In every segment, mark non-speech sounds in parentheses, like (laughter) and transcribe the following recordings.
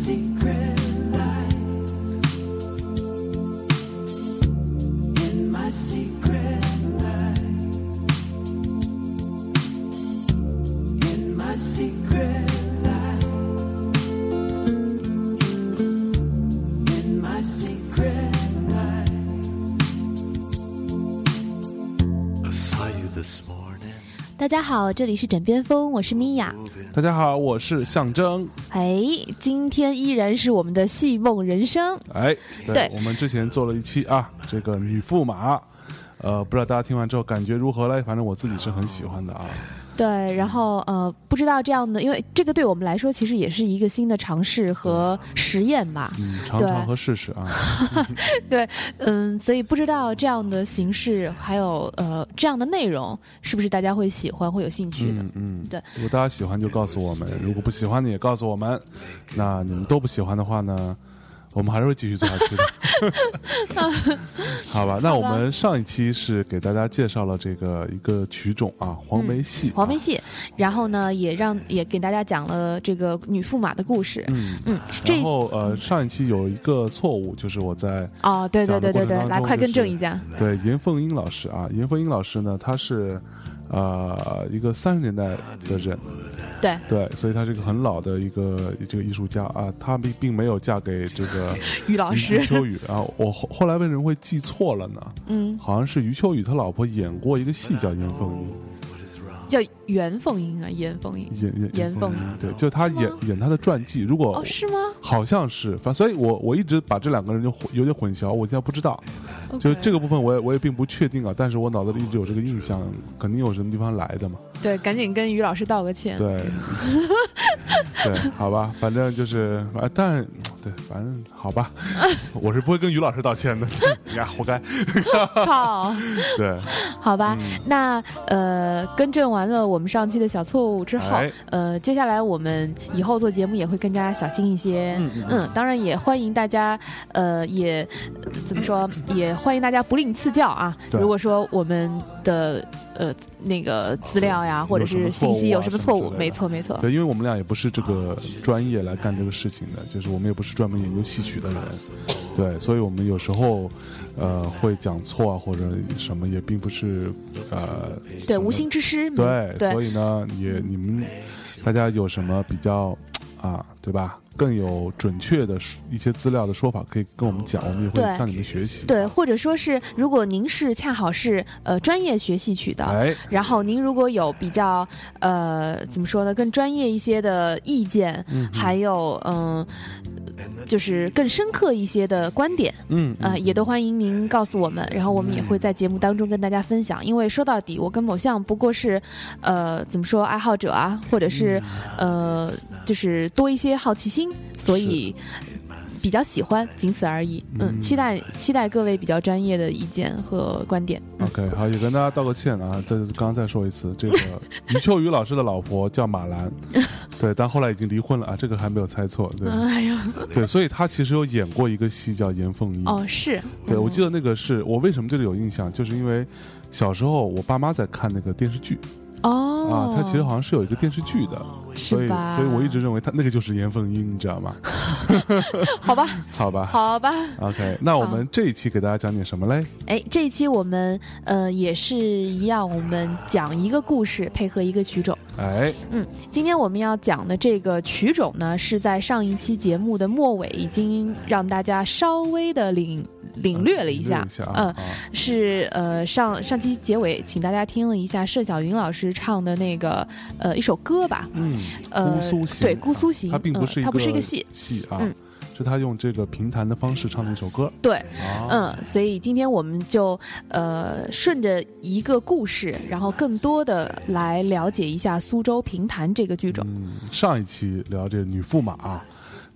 See. 家好，这里是枕边风，我是米娅。大家好，我是象征。哎，今天依然是我们的戏梦人生。哎，对对我们之前做了一期啊，这个女驸马，呃，不知道大家听完之后感觉如何嘞？反正我自己是很喜欢的啊。对，然后呃，不知道这样的，因为这个对我们来说其实也是一个新的尝试和实验吧。嗯，尝对尝和试试啊。(laughs) (laughs) 对，嗯，所以不知道这样的形式还有呃这样的内容，是不是大家会喜欢，会有兴趣的？嗯嗯，对。如果大家喜欢就告诉我们，如果不喜欢的也告诉我们。那你们都不喜欢的话呢，我们还是会继续做下去的。(laughs) 好吧，那我们上一期是给大家介绍了这个一个曲种啊，黄梅戏、黄梅。戏，然后呢，也让也给大家讲了这个女驸马的故事。嗯，嗯，这然后呃，上一期有一个错误，就是我在哦，对对对对对，来快更正一下。对，严凤英老师啊，严凤英老师呢，她是呃一个三十年代的人，对，对，所以他是一个很老的一个这个艺术家啊，他并并没有嫁给这个余 (laughs) 于老师余，秋雨啊。我后后来为什么会记错了呢？嗯，好像是余秋雨他老婆演过一个戏叫《严凤英叫严凤英啊，严凤英》，。演演严凤英对，就他演演他的传记。如果哦，是吗？好像是，反所以我我一直把这两个人就混有点混淆，我现在不知道。就这个部分我也我也并不确定啊，但是我脑子里一直有这个印象，肯定有什么地方来的嘛。(laughs) 对，赶紧跟于老师道个歉。对，(laughs) 对，好吧，反正就是，啊，但对，反正好吧，(laughs) 我是不会跟于老师道歉的，你呀，活该。靠，对，好吧，嗯那呃，更正完了我们上期的小错误之后，哎呃，接下来我们以后做节目也会更加小心一些。嗯嗯嗯当然也欢迎大家，呃，也呃怎么说，也欢迎大家不吝赐教啊。对如果说我们的呃那个资料呀，或者是信息有什么错误，没错没错。对，因为我们俩也不是这个专业来干这个事情的，就是我们也不是专门研究戏曲的人，对，所以我们有时候，呃，会讲错啊或者什么，也并不是呃，对，无心之失。对，对所以呢，也你们大家有什么比较啊，对吧？更有准确的一些资料的说法，可以跟我们讲，我们也会向你们学习。对，或者说是，如果您是恰好是呃专业学戏曲的，哎，然后您如果有比较呃怎么说呢，更专业一些的意见，嗯还有嗯、就是更深刻一些的观点嗯啊、呃也都欢迎您告诉我们，然后我们也会在节目当中跟大家分享。因为说到底，我跟某项不过是呃怎么说爱好者啊，或者是嗯呃就是多一些好奇心，所以。比较喜欢，仅此而已。嗯，嗯期待期待各位比较专业的意见和观点。OK，好，也跟大家道个歉啊，再刚刚再说一次，这个余秋雨老师的老婆叫马兰，(laughs) 对，但后来已经离婚了啊，这个还没有猜错，对、哎呀，对，所以他其实有演过一个戏叫《严凤英》，哦，是，对我记得那个是我为什么对这有印象，就是因为小时候我爸妈在看那个电视剧哦，啊，他其实好像是有一个电视剧的，所以？所以我一直认为他那个就是严凤英，你知道吗？(laughs) 好吧，好吧好吧。，OK，那我们这一期给大家讲点什么嘞？哎，这一期我们呃也是一样，我们讲一个故事，配合一个曲种。哎，嗯，今天我们要讲的这个曲种呢，是在上一期节目的末尾已经让大家稍微的领领略了一下。嗯啊。是呃上上期结尾，请大家听了一下盛小云老师唱的那个呃一首歌吧，嗯，呃姑苏行对姑苏行，它并不是一个嗯它不是一个戏，戏啊嗯，是他用这个评弹的方式唱的一首歌。对，啊，嗯，所以今天我们就呃顺着一个故事，然后更多的来了解一下苏州评弹这个剧种。嗯，上一期聊这女驸马啊，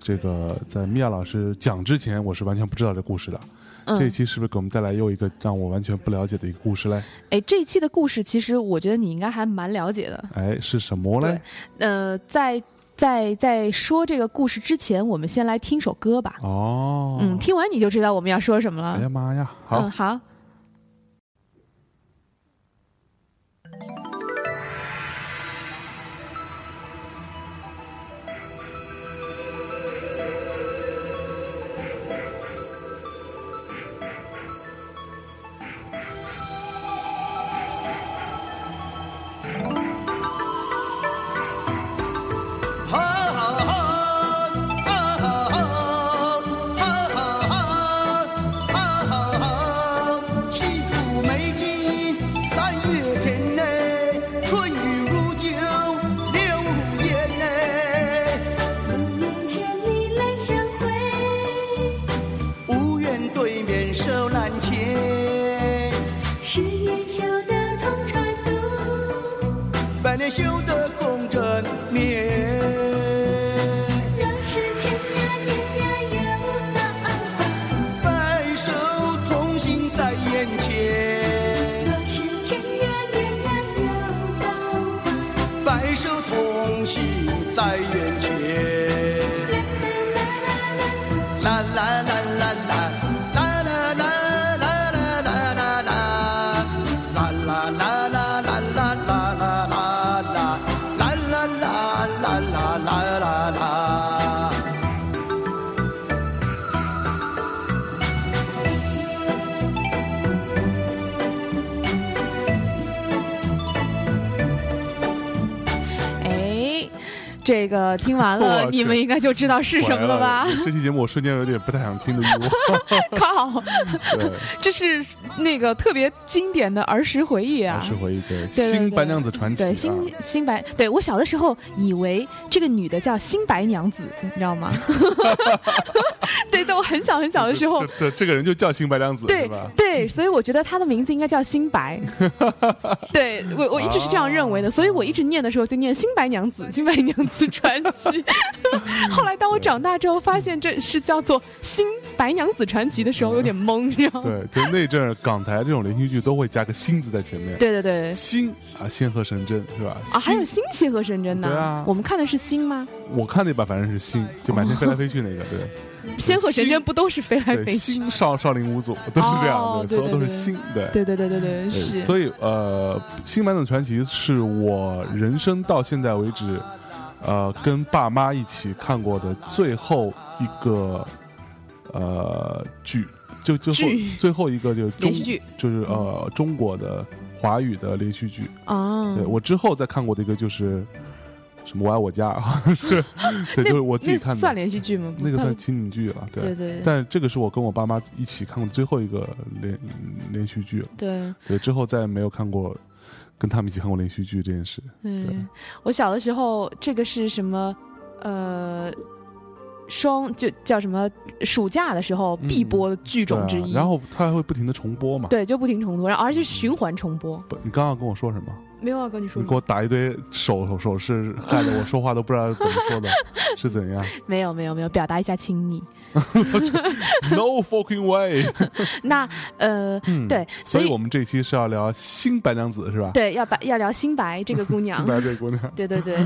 这个在米娅老师讲之前，我是完全不知道这故事的。嗯，这一期是不是给我们带来又一个让我完全不了解的一个故事嘞？哎，这一期的故事其实我觉得你应该还蛮了解的。哎，是什么嘞？呃，在在在说这个故事之前，我们先来听首歌吧。哦，嗯，听完你就知道我们要说什么了。哎呀妈呀，好嗯，，好。修得共枕眠。这个听完了，你们应该就知道是什么了吧？这期节目我瞬间有点不太想听的欲望。(laughs) 靠，对，这是那个特别经典的儿时回忆啊！儿时回忆对《对对新白娘子传奇》对，啊新新白，对我小的时候以为这个女的叫新白娘子，你知道吗？(laughs) 对，在我很小很小的时候这，这这个人就叫新白娘子对吧？对，所以我觉得她的名字应该叫新白。(laughs) 对我我一直是这样认为的，所以我一直念的时候就念新白娘子，新白娘子传奇。(laughs) 后来当我长大之后，发现这是叫做新白娘子传奇的时候，有点懵，你知道吗？对，就那阵儿港台这种连续剧都会加个“新”字在前面。对对对。新啊，仙鹤神针是吧？啊，还有新仙鹤神针呢。对啊我们看的是新吗？我看那版反正是新，就满天飞来飞去那个，对仙鹤神针不都是飞来，飞去？新少少林五祖都是这样的，所有都是新，对。对对对对对，对是。所以呃，《新白娘子传奇》是我人生到现在为止，呃，跟爸妈一起看过的最后一个呃剧，就就后最后一个就是中剧。就是呃中国的华语的连续剧。啊，对我之后再看过的一个就是什么《我爱我家》，(laughs) 对，就是我自己看的，算连续剧吗？那个算情景剧了，对。对对但这个是我跟我爸妈一起看过的最后一个连连续剧了，对。对，之后再也没有看过跟他们一起看过连续剧这件事。对对。我小的时候，这个是什么？呃，双就叫什么？暑假的时候必播的剧种之一。然后它还会不停的重播嘛。对，就不停重播，然后而且循环重播。不，你刚刚跟我说什么？没有啊跟你说你给我打一堆手手手势，害得我说话都不知道怎么说的，是怎样 (laughs) 没有没有没有，表达一下亲昵。(laughs) No fucking way！(laughs) 那呃，嗯对，所以以我们这期是要聊新白娘子是吧？对要白要聊新白这个姑娘新。白这个姑娘。对对对，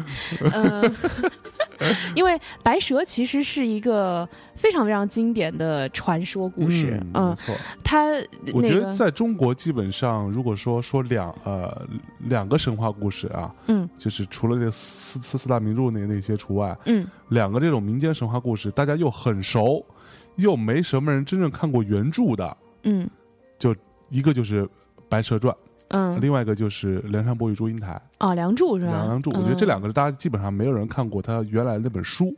呃，因为白蛇其实是一个非常非常经典的传说故事，嗯，嗯没，错。它我觉得在中国，基本上如果说说两呃两个神话故事啊，嗯就是除了这四四四大名著那那些除外，嗯两个这种民间神话故事，大家又很熟，又没什么人真正看过原著的，嗯就一个就是《白蛇传》，嗯，另外一个就是《梁山伯与祝英台啊，梁祝》是吧？梁祝。我觉得这嗯两个大家基本上没有人看过他原来的那本书，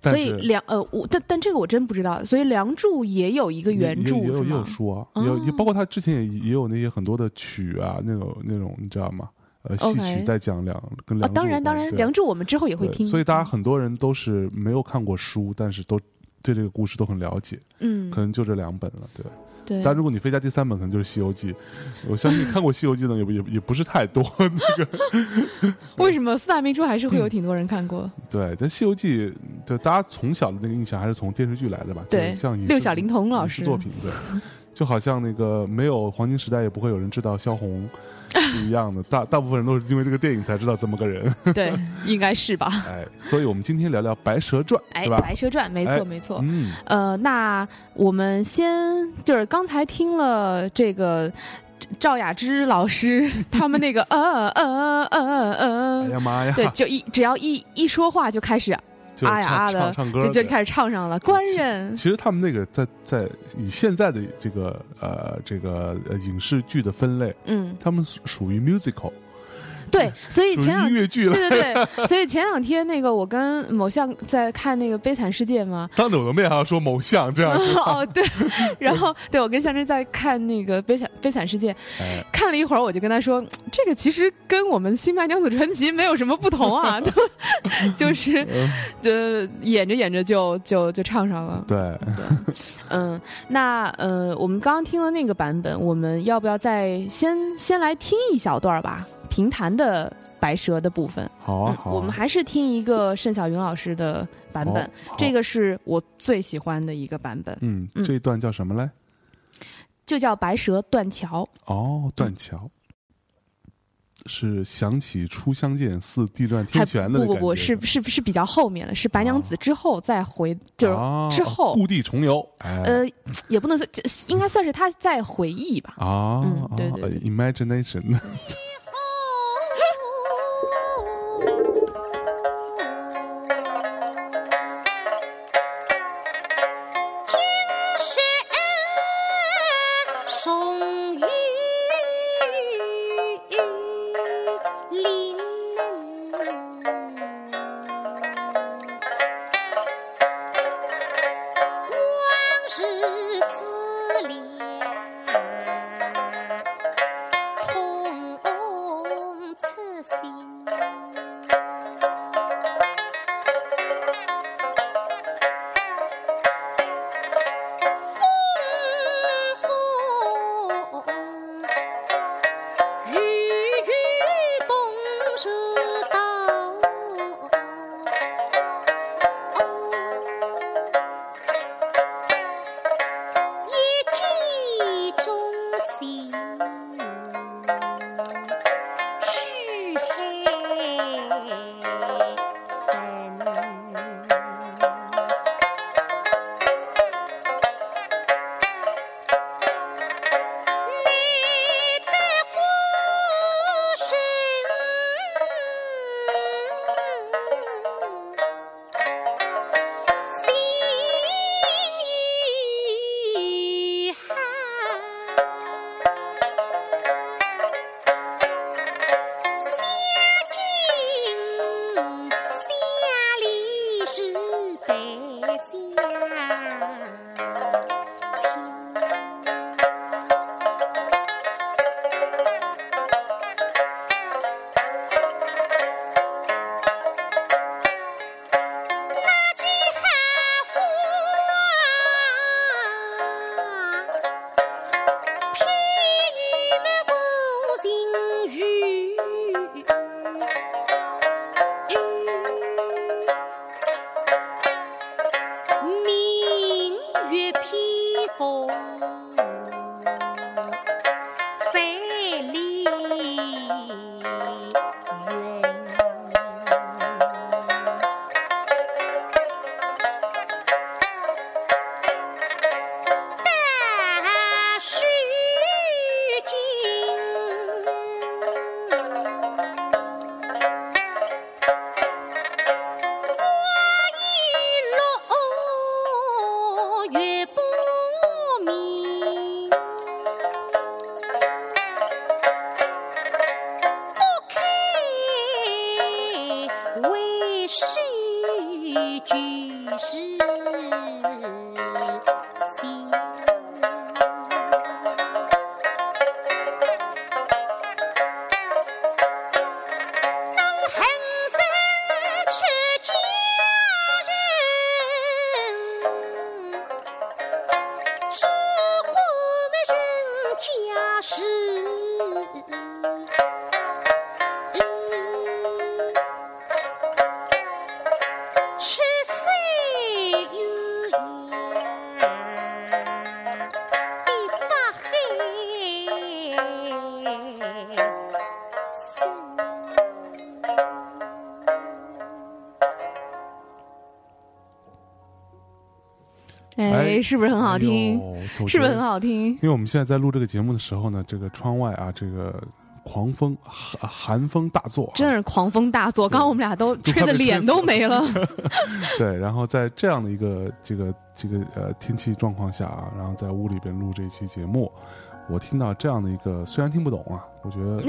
所以梁呃，我但但这个我真不知道，所以《梁祝》也有一个原著也也有也有？书啊，哦也有也包括他之前也也有那些很多的曲啊，那种那种你知道吗？呃，戏曲在讲梁跟啊，梁祝当然当然，梁祝我们之后也会听，所以大家很多人都是没有看过书，但是都对这个故事都很了解，嗯可能就这两本了，对。对，但如果你非加第三本，可能就是《西游记》。我相信看过《西游记》的也不也也不是太多。那个 (laughs) 为什么四大名著还是会嗯有挺多人看过？对，但《西游记》就大家从小的那个印象还是从电视剧来的吧？对像六小龄童老师作品，对，就好像那个没有黄金时代，也不会有人知道萧红是一样的。大大部分人都是因为这个电影才知道这么个人。(laughs) 对，应该是吧？哎，所以我们今天聊聊《白蛇传》，哎，对《？白蛇传》没错哎没错。嗯，呃，那我们先就是刚才听了这个赵雅芝老师他们那个呃呃呃呃哎呀妈呀，对，就一只要一一说话就开始就啊呀唱啊的唱唱歌就就开始唱上了。官人，其实他们那个在在以现在的这个呃这个呃影视剧的分类，嗯，他们属属于 musical，对，(laughs) 所以前两音乐剧了。对对对，(laughs) 所以前两天那个我跟某项在看那个《悲惨世界》嘛，当着我的面还要说某项这样说，(laughs) 哦对，然后对我跟向真在看那个《悲惨悲惨世界》，哎，看了一会儿，我就跟他说，这个其实跟我们《新白娘子传奇》没有什么不同啊，就是呃演着演着就就就唱上了。对，嗯，那呃，我们刚刚听了那个版本，我们要不要再先先来听一小段儿吧？评弹的白蛇的部分。嗯，好啊好啊，我们还是听一个盛小云老师的版本，这个是我最喜欢的一个版本，嗯，嗯。这一段叫什么嘞？就叫《白蛇断桥》。哦，断桥。是想起初相见似地转天旋的那不不不是是是比较后面了，是白娘子之后再回，就是啊之后，故地重游，哎，呃，也不能算，应该算是他在回忆吧。啊，嗯对，imagination，哎，是不是很好听？哎是不是很？好听因？为我们现在在录这个节目的时候呢，这个窗外啊，这个狂风寒寒风大作啊，真的是狂风大作，刚刚我们俩都吹的脸都没了。对，然后在这样的一个这个这个呃天气状况下啊，然后在屋里边录这一期节目，我听到这样的一个虽然听不懂啊，我觉得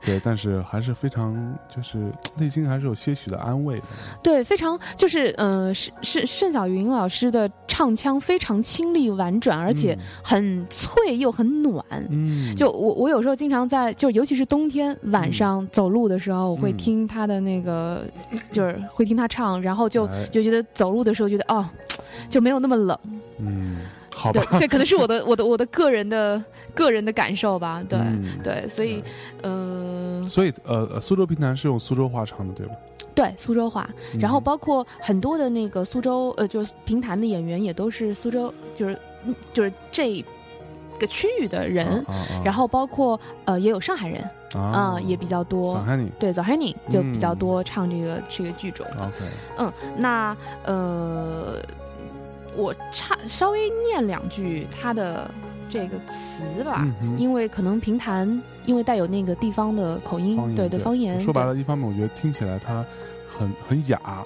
对，但是还是非常就是内心还是有些许的安慰的。对，非常就是呃，是是盛小云老师的唱腔非常清丽婉转，而且很脆又很暖。嗯，就我我有时候经常在就尤其是冬天晚上走路的时候，我会嗯听他的那个，就是会听他唱，然后就哎就觉得走路的时候觉得哦，就没有那么冷。嗯，好吧对，对，可能是我的 (laughs) 我的我的个人的个人的感受吧。对、嗯对，所以呃，所以呃，呃苏州评弹是用苏州话唱的，对吧？对苏州话，然后嗯。包括很多的那个苏州呃，就是评弹的演员也都是苏州，就是嗯就是这个区域的人。啊啊然后包括呃，也有上海人啊、啊也比较多。上海你对，早海宁就比较嗯多唱这个、这个剧种嗯，那呃，我差稍微念两句他的这个词吧，嗯因为可能评弹因为带有那个地方的口音，方对对方言。说白了，一方面我觉得听起来它很很雅，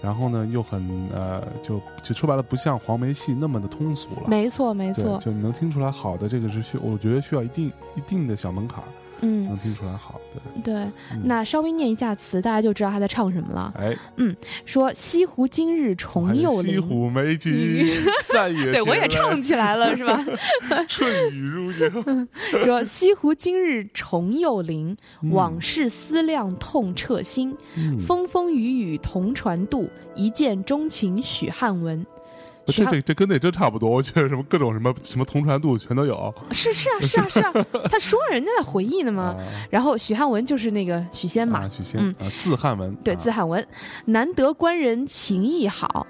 然后呢又很呃，就就说白了不像黄梅戏那么的通俗了。没错没，错，就你能听出来好的这个是需，我觉得需要一定一定的小门槛儿，嗯能听出来好。对，对。嗯那稍微念一下词，大家就知道他在唱什么了。哎，嗯说西湖今日重又临，湖美景 (laughs) 月对我也唱起来了，是吧？(laughs) 春雨如油。(laughs) 说西湖今日重又临，嗯往事思量痛彻心。嗯风风雨雨同船渡，一见钟情许汉文。这这这跟那真差不多，我觉得什么各种什么什么同传度全都有。是是啊是啊是啊，他说人家在回忆呢嘛。啊然后许汉文就是那个许仙嘛，啊，许仙嗯啊，字汉文，对，啊字汉文，难得官人情谊好，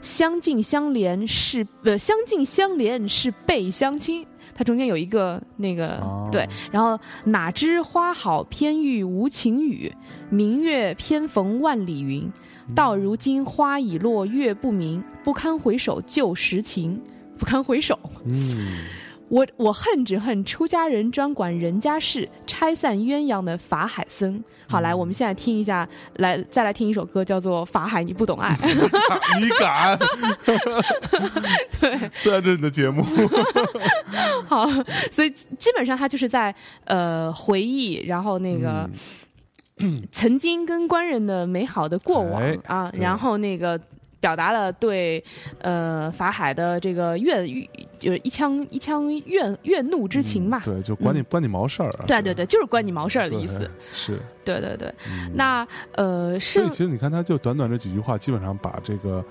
相敬相怜是呃相敬相怜是倍相亲。它中间有一个那个、哦对，然后哪知花好偏遇无情雨，明月偏逢万里云。到如今花已落月不明，不堪回首旧时情，不堪回首。嗯，我我恨只恨出家人专管人家事，拆散鸳鸯的法海僧。好，来，我们现在听一下，来再来听一首歌，叫做《法海你不懂爱》。(laughs) 你敢？(laughs) 对，虽然这是你的节目，(laughs) 好，所以基本上他就是在呃回忆，然后那个、曾经跟官人的美好的过往、哎啊，然后那个。表达了对呃法海的这个怨欲，就是一腔一腔怨怨怒之情嘛。对，就关你关你毛事儿啊。对对对，就是关你毛事儿的意思。是。对对对，嗯那呃是所以其实你看，他就短短这几句话，基本上把这个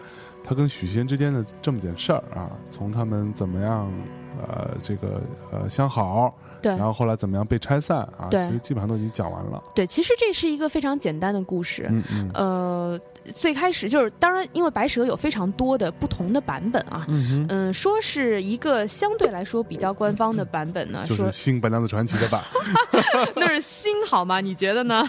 他跟许仙之间的这么点事儿啊，从他们怎么样呃这个呃相好，对然后后来怎么样被拆散啊，对其实基本上都已经讲完了。对，其实这是一个非常简单的故事。嗯嗯呃，最开始就是，当然，因为白蛇有非常多的不同的版本啊。嗯嗯，说是一个相对来说比较官方的版本呢，(laughs) 就是新白娘子传奇的版。(laughs) 那是新好吗？你觉得呢？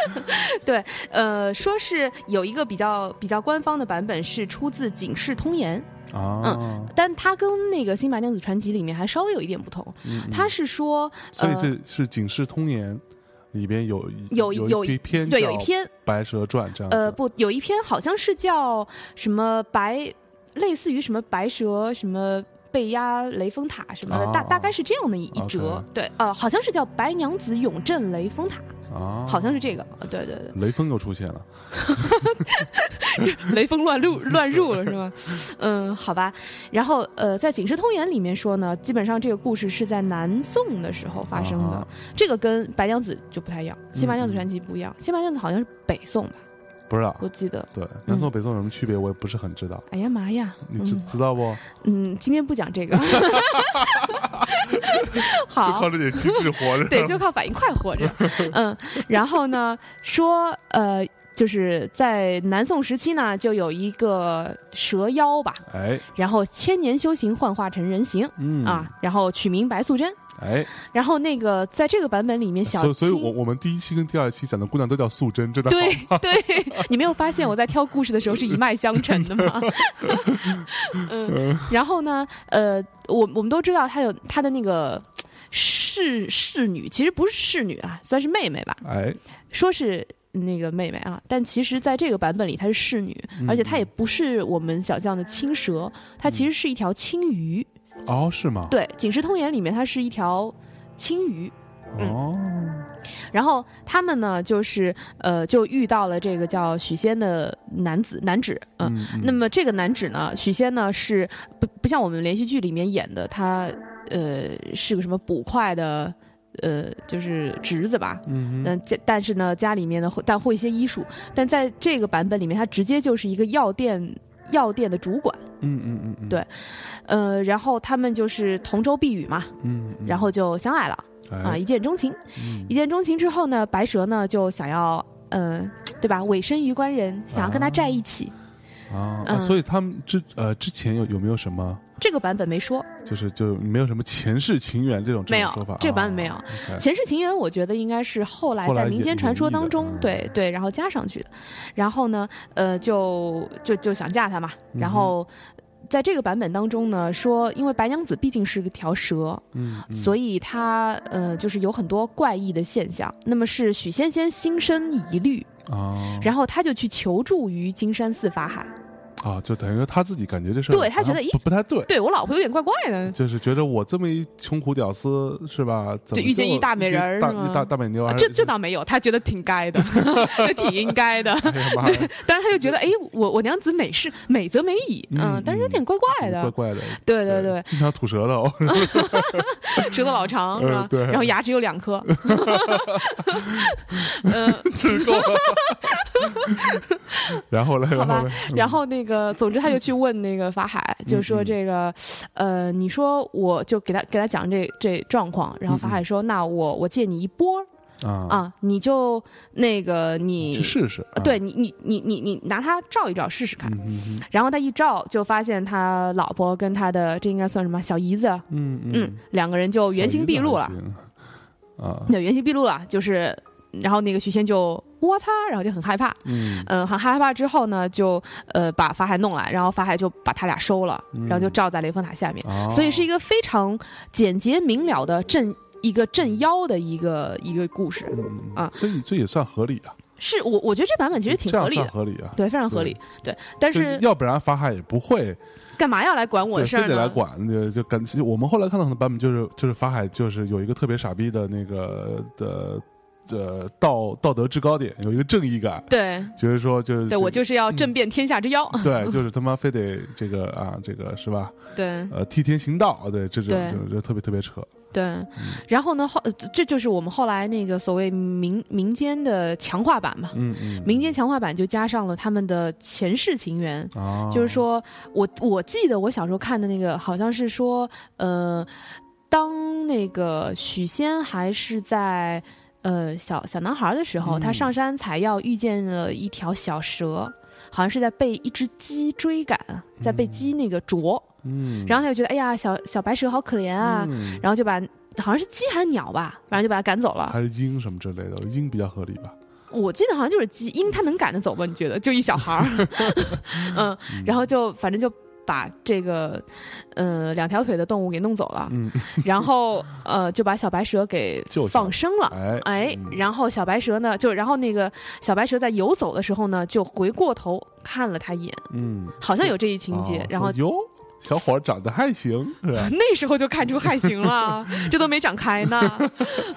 (laughs) 对，呃，说是有一个比较比较官方的版本是出自《警世通言》，啊，嗯但它跟那个《新白娘子传奇》里面还稍微有一点不同。嗯嗯它是说，所以呃这是《警世通言》里边有有有有一篇对有一篇《白蛇传》这样子。呃，不，有一篇好像是叫什么白，类似于什么白蛇什么。被压雷峰塔什么的，大哦大概是这样的一一折，对，呃，好像是叫白娘子永镇雷峰塔，啊，好像是这个，呃对对对，雷锋又出现了。(laughs) 雷锋乱入 (laughs) 乱入了是吗？嗯，好吧。然后呃，在《警世通言》里面说呢，基本上这个故事是在南宋的时候发生的，啊这个跟白娘子就不太一样，《新白娘子传奇》不一样，新白娘子好像是北宋吧，不知道，我记得。对，南宋北宋有什么区别，我也不是很知道。哎呀妈呀！你知嗯知道不？嗯，今天不讲这个。(laughs) (laughs) 就好靠，这点机智活着。对，就靠反应快活着。(laughs) 嗯，然后呢，说呃，就是在南宋时期呢，就有一个蛇妖吧，哎，然后千年修行幻化成人形。嗯啊，，然后取名白素贞，哎，然后那个在这个版本里面，小所以，所以我我们第一期跟第二期讲的姑娘都叫素贞，真的好对对，你没有发现我在挑故事的时候是一脉相承的吗？(laughs) 嗯，然后呢，呃，我我们都知道她有她的那个侍侍女，其实不是侍女啊，算是妹妹吧，哎，说是。那个妹妹啊，但其实在这个版本里她是侍女，嗯而且她也不是我们想象的青蛇，她其实是一条青鱼。哦，是吗？对，《警世通言》里面它是一条青鱼。哦，然后他们呢，就是呃，就遇到了这个叫许仙的男子男子，嗯。那么这个男子呢，许仙呢是不不像我们连续剧里面演的，他呃是个什么捕快的。呃，就是侄子吧，嗯但但是呢，家里面呢会但会一些医术，但在这个版本里面，他直接就是一个药店药店的主管，嗯嗯嗯嗯，对呃，然后他们就是同舟避雨嘛，嗯，嗯然后就相爱了啊，哎一见钟情。嗯一见钟情之后呢，白蛇呢就想要，嗯、对吧？委身于官人，想要跟他在一起。啊，啊嗯所以他们之呃之前有有没有什么，这个版本没说，就是就没有什么前世情缘这种说法，这个版本没有前世情缘，我觉得应该是后来在民间传说当中对对，然后加上去的。然后呢，呃，就就就想嫁他嘛。嗯然后在这个版本当中呢，说因为白娘子毕竟是个条蛇，嗯，嗯所以她呃就是有很多怪异的现象。那么是许仙仙心生疑虑，啊，然后他就去求助于金山寺法海。啊，就等于说他自己感觉这事儿对他觉得咦不不太对，对我老婆有点怪怪的。就是觉得我这么一穷苦屌丝是吧？怎么就遇见一大美人儿大大大美妞啊，这这倒没有，他觉得挺该的，(laughs) 这挺应该的。(laughs) 但是他就觉得，哎，我我娘子美是美则美矣，嗯嗯，但是有点怪怪的，怪怪的，对对对，经常吐舌头，(laughs) 舌头老长是吧？嗯对然后牙只有两颗，嗯，吃够了。(laughs) 然后呢，好吧然后嘞，。然后那个，总之他就去问那个法海，就说这个，呃，你说我就给他给他讲这这状况，然后法海说，那我我借你一波啊，啊，你就那个你去试试，对，你你你你你拿它照一照试试看。嗯嗯然后他一照，就发现他老婆跟他的这应该算什么小姨子，嗯嗯。嗯，两个人就原形毕露了。啊，对，原形毕露了，就是，然后那个许仙就我擦，然后就很害怕，嗯。嗯、很害怕之后呢，就呃把法海弄来，然后法海就把他俩收了，然后就罩在雷峰塔下面，啊所以是一个非常简洁明了的镇一个镇妖的一个一个故事，嗯啊。所以这也算合理啊，是我我觉得这版本其实挺合理的。合理啊，对，非常合理。对，但是要不然法海也不会干嘛要来管我的事儿？非得来管，就就感我们后来看到很多版本，就是就是法海就是有一个特别傻逼的那个的呃道道德制高点，有一个正义感，对，觉得说就是对我就是要震遍天下之妖。(laughs) 对，就是他妈非得这个啊，这个是吧？对。呃，替天行道，对，这种就就特别特别扯。对，然后呢后呃这就是我们后来那个所谓民民间的强化版嘛。嗯嗯，民间强化版就加上了他们的前世情缘，啊，就是说我我记得我小时候看的那个好像是说，呃，当那个许仙还是在呃小小男孩的时候，嗯他上山采药遇见了一条小蛇，好像是在被一只鸡追赶，在被鸡那个啄，嗯，然后他就觉得哎呀小小白蛇好可怜啊，嗯然后就把好像是鸡还是鸟吧，反正就把它赶走了。还是鹰什么之类的，鹰比较合理吧？我记得好像就是鸡，鹰它能赶得走吗？你觉得？就一小孩儿，(laughs) 嗯，然后就反正就把这个呃两条腿的动物给弄走了，嗯，然后呃就把小白蛇给放生了。哎哎，嗯然后小白蛇呢，就然后那个小白蛇在游走的时候呢，就回过头看了他一眼，嗯，好像有这一情节哦，然后说哟，小伙儿长得还行，是吧？(laughs) 那时候就看出还行了，(laughs) 这都没长开呢。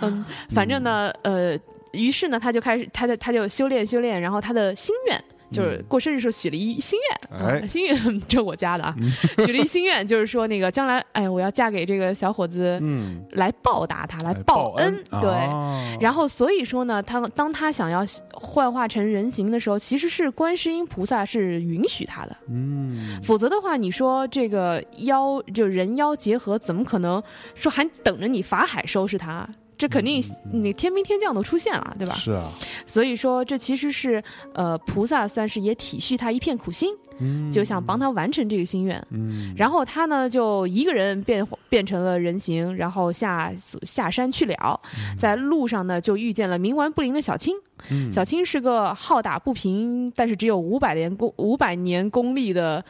嗯，反正呢，呃，于是呢，他就开始，他的他就修炼修炼，然后他的心愿。就是嗯。过生日时候许了一心愿，(laughs) 心愿这我家的啊，(laughs) 许了一心愿，就是说那个将来，哎，我要嫁给这个小伙子，嗯，来报答他，来哎报恩，对，啊。然后所以说呢，他当他想要幻化成人形的时候，其实是观世音菩萨是允许他的，嗯，否则的话，你说这个妖就人妖结合，怎么可能说还等着你法海收拾他？这肯定你天兵天将都出现了，对吧？是啊，所以说这其实是呃菩萨算是也体恤他一片苦心，嗯就想帮他完成这个心愿。嗯，然后他呢就一个人变变成了人形，然后下下山去了，在路上呢就遇见了冥顽不灵的小青。嗯小青是个好打不平，但是只有五百年功五百年功力的，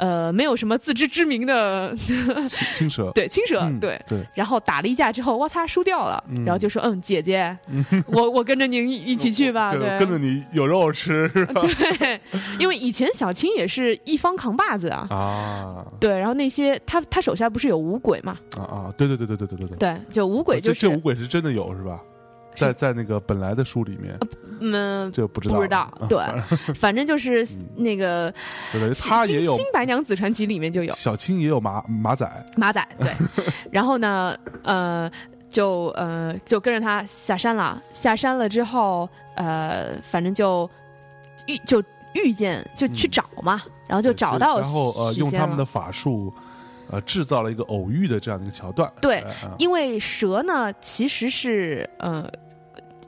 呃，没有什么自知之明的，青青蛇，对青蛇，嗯对。对，然后打了一架之后，哇擦，输掉了。嗯然后就说：“嗯，姐姐，我我跟着您一一起去吧。”就对，跟着你有肉吃？(laughs) 对，因为以前小青也是一方扛把子啊。啊对，然后那些他他手下不是有五鬼嘛？啊啊！对对对对对对对对，对，就五鬼就这五鬼是真的有是吧？在在那个本来的书里面，嗯，这不知道，不知道，啊 (laughs) 对，反正就是那个就等于，他也有新新白娘子传奇里面就有。小青也有马马仔，马仔，对，然后呢，呃，就呃就跟着他下山了，下山了之后，呃，反正就遇就遇见就去找嘛，然后就找到然后呃用他们的法术，呃制造了一个偶遇的这样的一个桥段，对因为蛇呢其实是呃。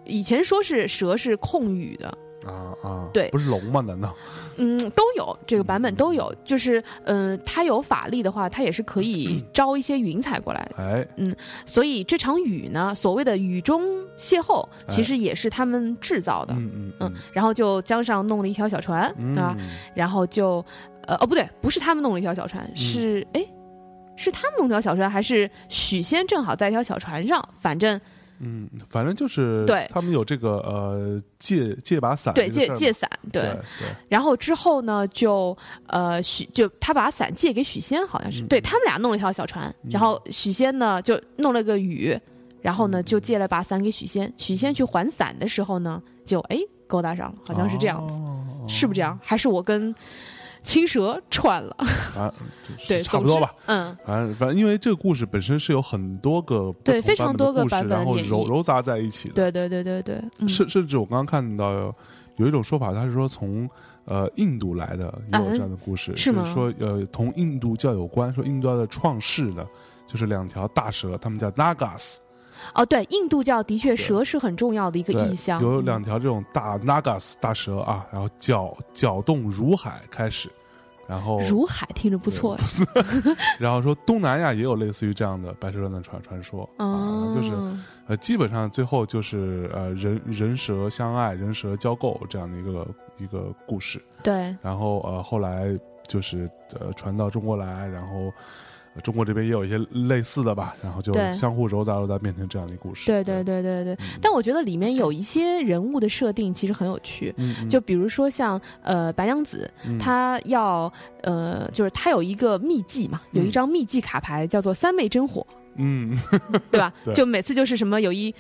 以前说是蛇是控雨的，啊啊，对不是龙吗？难道嗯，都有这个版本都有，就是嗯、呃，它有法力的话，它也是可以招一些云彩过来的。嗯所以这场雨呢，所谓的雨中邂逅，其实也是他们制造的。嗯嗯嗯，然后就江上弄了一条小船、嗯啊，然后就呃哦不对，不是他们弄了一条小船，是哎。是他们弄条小船，还是许仙正好在一条小船上？反正嗯，反正就是对。他们有这个呃借借把伞对借借伞，对。对对。然后之后呢，就呃许就他把伞借给许仙，好像是、嗯对他们俩弄了一条小船，然后许仙呢就弄了个雨，然后嗯呢就借了把伞给许仙。许仙去还伞的时候呢，就哎勾搭上了，好像是这样子，哦。是不是这样？还是我跟青蛇串了？啊，(laughs) 就是对，差不多吧。嗯，反正反正，因为这个故事本身是有很多个对非常多个版本然后揉揉杂在一起的。对对对对对，嗯甚甚至我刚刚看到有有一种说法，他是说从呃印度来的也有这样的故事，嗯是吗说呃同印度教有关，说印度教的创世的就是两条大蛇，他们叫 Nagas，哦，对，印度教的确蛇是很重要的一个意，象，有嗯。两条这种大 Nagas 大蛇啊，然后搅搅动如海开始，然后如海听着不错，(laughs) 然后说东南亚也有类似于这样的白蛇传的传传说啊，哦，就是呃，基本上最后就是呃人人蛇相爱，人蛇交媾这样的一个一个故事。对。然后呃后来就是呃传到中国来，然后、呃中国这边也有一些类似的吧，然后就相互揉杂揉杂变成这样的一个故事。对对对。对对，但我觉得里面有一些人物的设定其实很有趣，就比如说像呃白娘子，嗯。她要呃就是她有一个秘技嘛，有一张秘技卡牌叫做三昧真火，嗯。对吧？(laughs) 对。就每次就是什么有一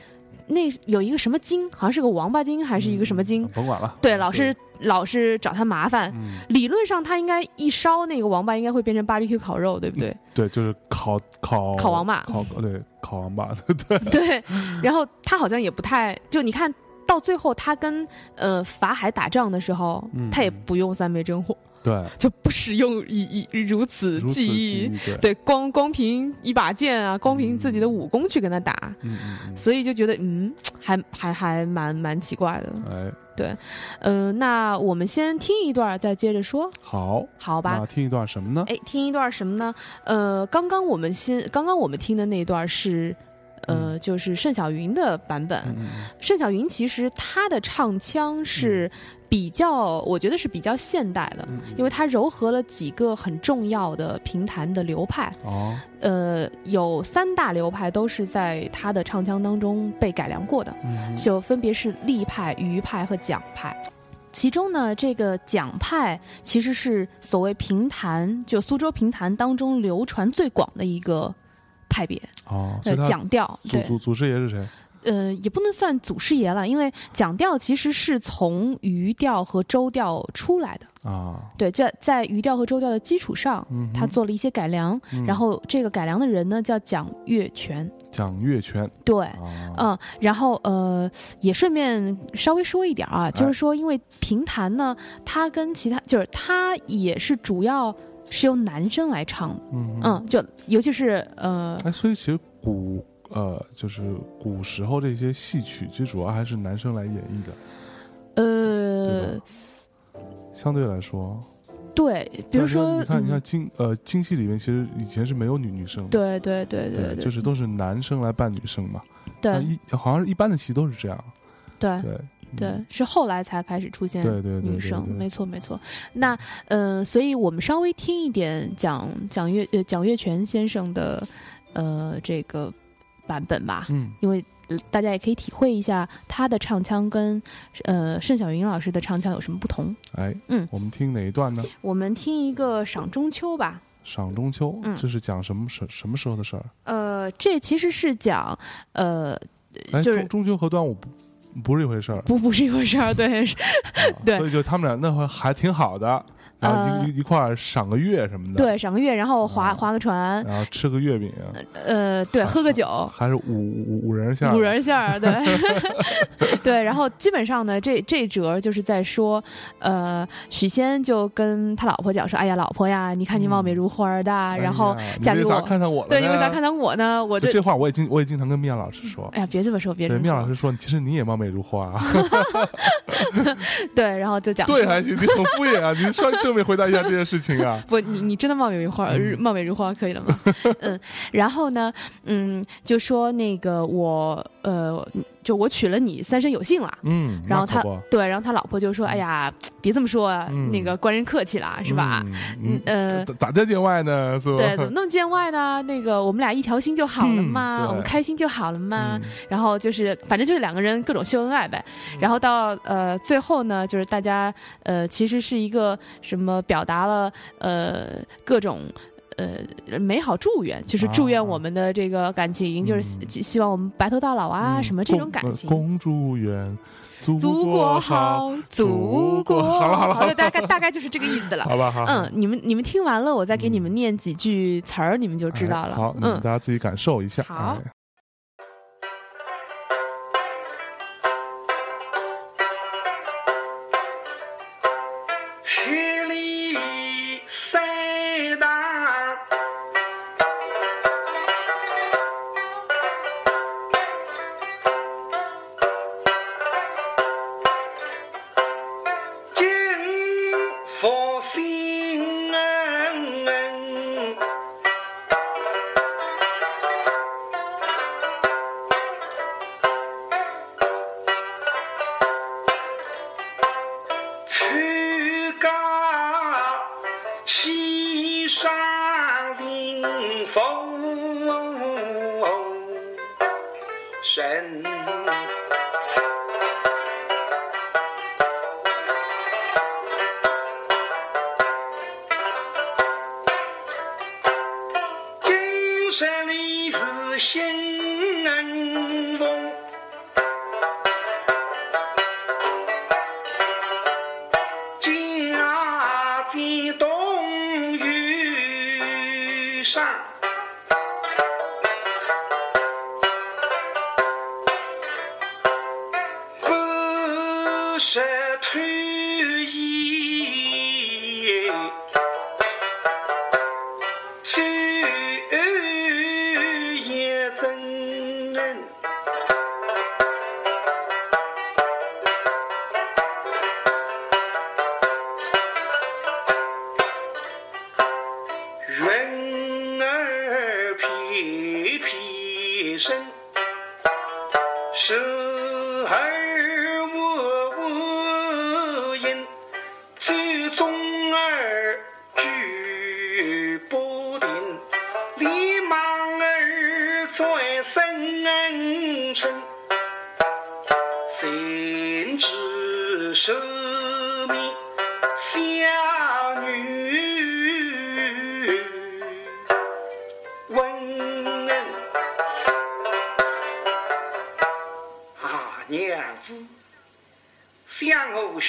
那有一个什么精，好像是个王八精还是一个什么精，甭管了，对，老是老是找他麻烦。嗯理论上他应该一烧那个王八，应该会变成 BBQ 烤肉，对不对？对，就是烤烤烤王八烤对烤王八，对对，(laughs) 然后他好像也不太，就你看到最后，他跟呃法海打仗的时候，嗯他也不用三昧真火，对，就不使用以以如此技艺，忆，对，对，光光凭一把剑啊，光凭自己的武功去跟他打，嗯嗯嗯，所以就觉得嗯，还还还蛮蛮奇怪的。哎，对呃，那我们先听一段，再接着说，好，好吧那？听一段什么呢？哎，听一段什么呢？呃，刚刚我们先，刚刚我们听的那段是，呃，就是盛小云的版本。盛小云其实她的唱腔是比较，我觉得是比较现代的，嗯因为它糅合了几个很重要的评弹的流派。哦，呃，有三大流派都是在她的唱腔当中被改良过的，嗯就分别是立派、余派和蒋派。其中呢，这个蒋派其实是所谓评弹，就苏州评弹当中流传最广的一个派别。哦，所呃以，他蒋调，祖祖祖师爷是谁？呃，也不能算祖师爷了，因为蒋调其实是从余调和周调出来的。啊，对，在在余调和周调的基础上，嗯，他做了一些改良。嗯然后这个改良的人呢，叫蒋月泉。蒋月泉对，啊，嗯，然后呃，也顺便稍微说一点啊，就是说，因为评弹呢，它跟其他就是它也是主要是由男生来唱的，嗯嗯，嗯，就尤其是呃，哎，所以其实古呃，就是古时候这些戏曲，其实主要还是男生来演绎的，呃对，相对来说，对，比如说，你看，你嗯。看京呃京戏里面，其实以前是没有女女生的，对对对对对，就是都是男生来扮女生嘛，对。一好像是一般的戏都是这样，对。对对，是后来才开始出现对对女生，没错没错。那呃，所以我们稍微听一点蒋蒋月呃蒋月泉先生的呃这个版本吧，嗯因为呃大家也可以体会一下他的唱腔跟呃盛小云老师的唱腔有什么不同。哎，嗯我们听哪一段呢？我们听一个赏中秋吧。赏中秋，嗯这是讲什么什什么时候的事儿？呃，这其实是讲呃哎，就是中中秋和端午不不是一回事儿，不不是一回事儿，对，对。所以就他们俩那会还挺好的，然后一、呃一一块儿赏个月什么的，，对，赏个月，然后划划个船，然后吃个月饼，呃，对，喝个酒，还是五五五仁馅儿，五仁馅儿，对，(laughs) (laughs) 对，然后基本上呢，这这折就是在说，呃，许仙就跟他老婆讲说，哎呀，老婆呀，你看你貌美如花的，然后嫁给我，看上我了对，因为啥呢看上我呢？我这，就这话我也经我也经常跟面老师说，哎呀，别这么说，别这对，么说，面老师说，其实你也貌美如花啊，(laughs) 对，然后就讲对，还行，你很敷衍啊，你稍微正面回答一下这件事情啊，(laughs) 不，你你真的貌美如花，嗯貌美如花可以了吗？嗯，然后呢，嗯，就说那个我呃，就我娶了你三生有幸了。嗯，然后他对，然后他老婆就说：“哎呀，别这么说那个官人客气了，是吧？嗯嗯呃咋咋叫见外呢？是吧？对，怎么那么见外呢？那个我们俩一条心就好了嘛，嗯我们开心就好了嘛。嗯然后就是，反正就是两个人各种秀恩爱呗。然后到呃最后呢，就是大家呃其实是一个什么表达了呃各种。呃，美好祝愿就是祝愿啊我们的这个感情，就是嗯希希望我们白头到老啊，嗯。什么这种感情。公祝愿祖祖国好，祖国好。了好了好对，了，大概大概就是这个意思了。(laughs) 好吧好，嗯，你们你们听完了，我再给你们念几句词儿，你们就知道了。哎好，嗯。大，家自己感受一下。好。哎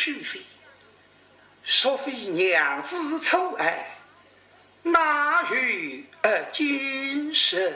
相偶许飞，若非娘子错爱，哪有呃今生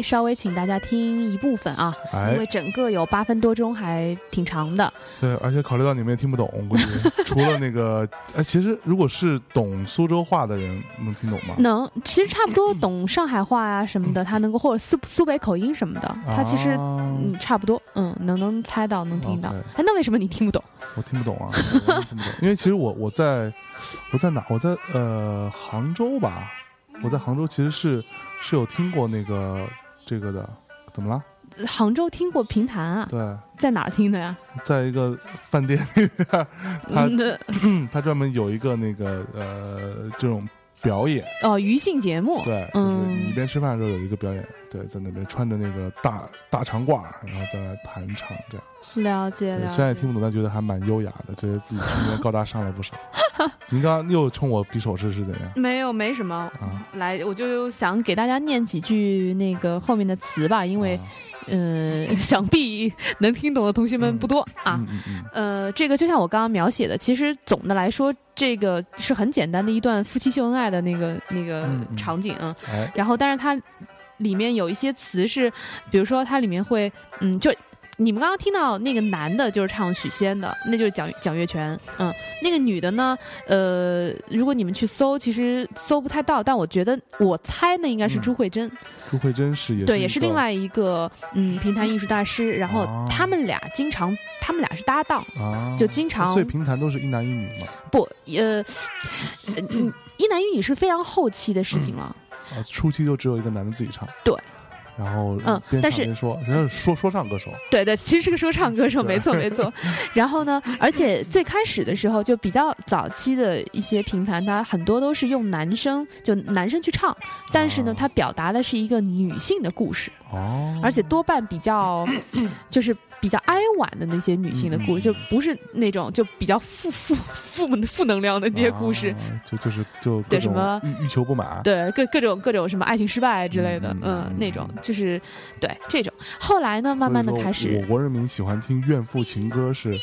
哎，稍微请大家听一部分啊，哎因为整个有八分多钟，还挺长的。对，而且考虑到你们也听不懂，估计 (laughs) 除了那个，哎，其实如果是懂苏州话的人，能听懂吗？能，其实差不多懂上海话呀、什么的，他能够或者苏苏北口音什么的，他其实、啊嗯差不多，嗯，能能猜到，能听到。OK 哎，那为什么你听不懂？我听不懂啊，我真听不懂，因为其实我我在我在哪？我在呃杭州吧，我在杭州其实是是有听过那个这个的，怎么了？杭州听过评弹啊，对，在哪儿听的呀？在一个饭店里边，他嗯 (clears throat) 他专门有一个那个呃这种表演，哦，娱性节目，对，就是你一嗯，边吃饭的时候有一个表演，对，在那边穿着那个大大长褂，然后在那弹唱这样。了解虽然也。听不懂，但觉得还蛮优雅的，觉得自己今天高大上了不少。(laughs) 您刚刚又冲我比手势是怎样没有，没什么。啊？来，我就想给大家念几句那个后面的词吧，因为、啊呃，(laughs) 想必能听懂的同学们不多啊。呃，这个就像我刚刚描写的，其实总的来说，这个是很简单的一段夫妻秀恩爱的那个那个场景。啊，然后，但是它里面有一些词是，比如说它里面会，嗯，就你们刚刚听到那个男的，就是唱许仙的，那就是蒋蒋月泉，嗯，那个女的呢，呃，如果你们去搜，其实搜不太到，但我觉得我猜那应该是嗯朱慧珍，朱慧珍是也对，也是另外一个嗯评弹艺术大师，然后哦他们俩经常，他们俩是搭档，啊，就经常所以评弹都是一男一女嘛。不，呃，嗯一男一女是非常后期的事情了。啊，初期就只有一个男的自己唱。对。然后嗯但是说，人家说说唱歌手，对对，其实是个说唱歌手，没错没错。(laughs) 然后呢，而且最开始的时候，就比较早期的一些评弹，它很多都是用男生，就男生去唱，但是呢哦，它表达的是一个女性的故事，哦，而且多半比较，(clears throat) 就是比较哀婉的那些女性的故事，就不是那种就比较负负负负能量的那些故事。啊就就是就对什么欲欲求不满，对各各种各种什么爱情失败之类的，嗯那种就是对这种。后来呢，慢慢的开始我国人民喜欢听怨妇情歌是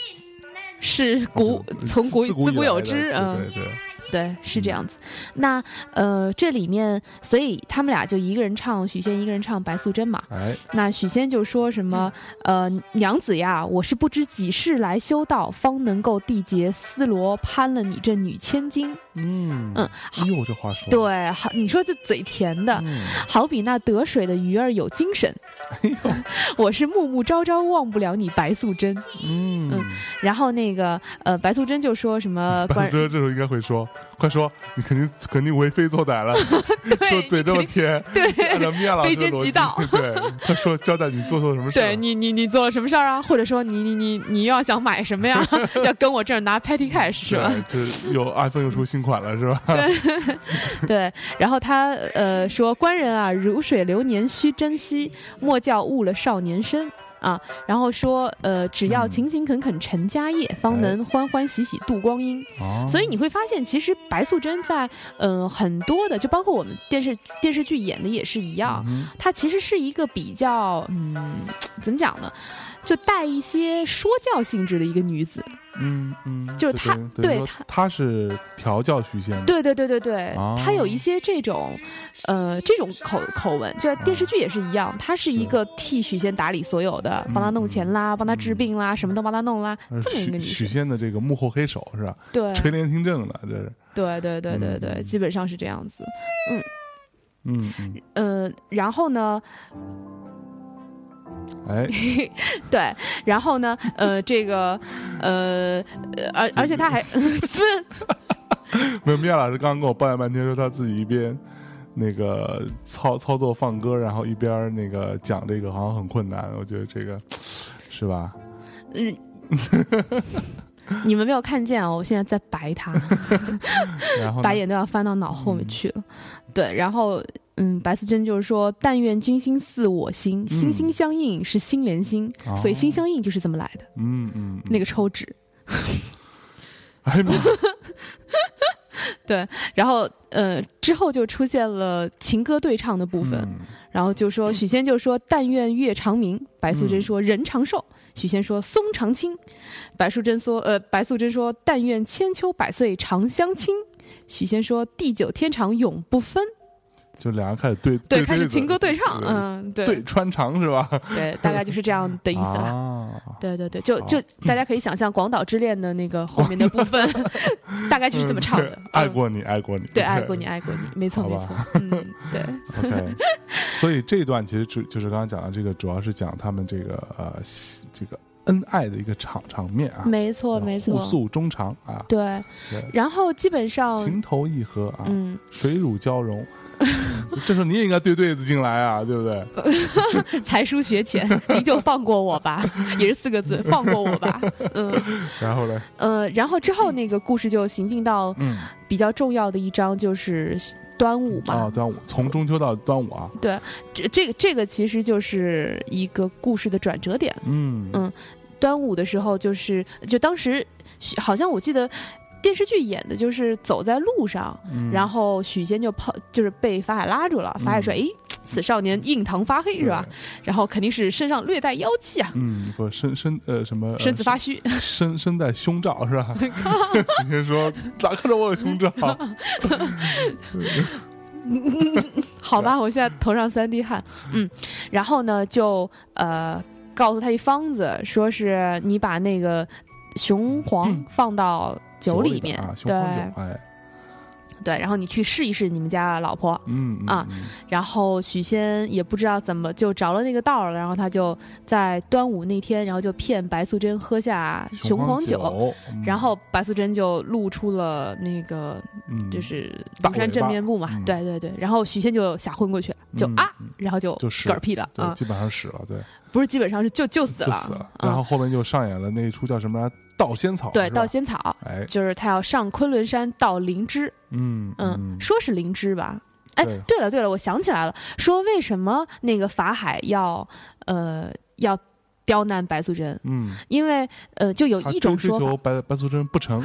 是古从古自古有之，是嗯，对对，对，是这样子。那呃，这里面，所以他们俩就一个人唱许仙，一个人唱白素贞嘛。哎，那许仙就说什么，呃，娘子呀，我是不知几世来修道，方能够缔结丝罗，攀了你这女千金。嗯嗯，哎呦，这话说的，对，好，你说这嘴甜的，嗯，好比那得水的鱼儿有精神。哎呦，我是暮暮朝朝忘不了你白素贞。嗯嗯，然后那个呃，白素贞就说什么白关素贞这时候应该会说：“快说，你肯定肯定为非作歹了，说嘴这么甜，对按照米娅老师非的逻辑，奸即盗对，他说交代你做错什么事儿。对你，你你做了什么事儿啊？或者说你你你你又要想买什么呀？(laughs) 要跟我这儿拿 petty cash 是吧？对，就是又 iPhone 又出新款了，是吧？对。(laughs) 对然后他呃说，官人啊，如水流年须珍惜，莫叫误了少年身。啊，然后说，呃，只要嗯勤勤恳恳成家业，方哎能欢欢喜喜度光阴。哦所以你会发现，其实白素贞在，呃，很多的，就包括我们电视电视剧演的也是一样，嗯她其实是一个比较，嗯，怎么讲呢？就带一些说教性质的一个女子，嗯嗯，就是她对说对他他是调教许仙的，对对对对对，哦。他有一些这种，呃，这种口口吻，就电视剧也是一样，他是一个替许仙打理所有的，帮他弄钱啦，帮他治病啦，什么都帮他弄啦，呃这么一个许女性，许仙的这个幕后黑手是吧？对。垂帘听政的，这是，对对对对对，嗯基本上是这样子。嗯嗯，呃，然后呢，哎，(laughs) 对，然后呢，呃，这个，呃，呃而而且他还，(laughs) 没有，米娅老师刚刚跟我抱怨半天，说他自己一边那个操操作放歌，然后一边那个讲这个好像很困难，我觉得这个是吧？嗯。你们没有看见啊！我现在在白他，(laughs) 然后呢把眼都要翻到脑后面去了。对，然后嗯，白素贞就是说：“但愿君心似我心，心心相印是心连心，哦所以心相印就是这么来的。嗯嗯，那个抽纸，哎妈，(laughs) 对，然后呃之后就出现了情歌对唱的部分，嗯然后就说许仙就说：“但愿月长明。”白素贞说：“人长寿。”许仙说：“松长青。”白素贞说：“呃，白素贞说：‘但愿千秋百岁长相亲。’”许仙说：“地久天长永不分。就俩人开始对”对，对开始情歌对唱，对嗯，对对穿肠是吧？对，大概就是这样的意思啦。啊，对对对，就就大家可以想象《广岛之恋》的那个后面的部分，(laughs) 大概就是这么唱的对。爱嗯过你，爱过你，对，爱过你，爱过你，没错没错，嗯，对，(laughs) OK，所以这一段其实就就是刚刚讲的这个，主要是讲他们这个呃这个恩爱的一个场场面啊，没错没错，互诉衷肠啊，对。对，然后基本上，情投意合啊，嗯，水乳交融。(laughs) 这时候你也应该对对子进来啊，对不对？(laughs) 才疏学浅，(laughs) 您就放过我吧，也是四个字，放过我吧。嗯然后呢，呃，然后之后那个故事就行进到嗯，比较重要的一章，就是端午嘛。啊，端午从中秋到端午啊，对，这这个这个其实就是一个故事的转折点。嗯嗯端午的时候，就是就当时好像我记得电视剧演的就是走在路上，嗯然后许仙就跑，就是被法海拉住了。法海说：“嗯，此少年印堂发黑是吧？？然后肯定是身上略带妖气啊，嗯，不身身呃什么呃身子发虚。身身带胸罩是吧？(laughs) 许仙说咋看着我有胸罩？(laughs) 好吧，(laughs) 我现在头上三滴汗。嗯，然后呢，就呃告诉他一方子，说是你把那个雄黄放到酒里面，啊，雄对黄酒，哎，对，然后你去试一试你们家老婆。嗯嗯啊嗯然后许仙也不知道怎么就着了那个道了，然后他就在端午那天，然后就骗白素贞喝下雄黄酒。酒，嗯然后白素贞就露出了那个嗯就是大庐山真面目嘛，嗯对对对，然后许仙就吓昏过去了，就嗯啊，嗯然后就就嗝屁了对，啊，基本上死了，对，不是基本上是就就死了，死了。啊然后后面就上演了那一出叫什么来盗仙草，对盗仙草，哎，就是他要上昆仑山盗灵芝，嗯嗯，说是灵芝吧。哎，对了对了，我想起来了，说为什么那个法海要呃要刁难白素贞？嗯，因为呃就有一种追求白白素贞不成，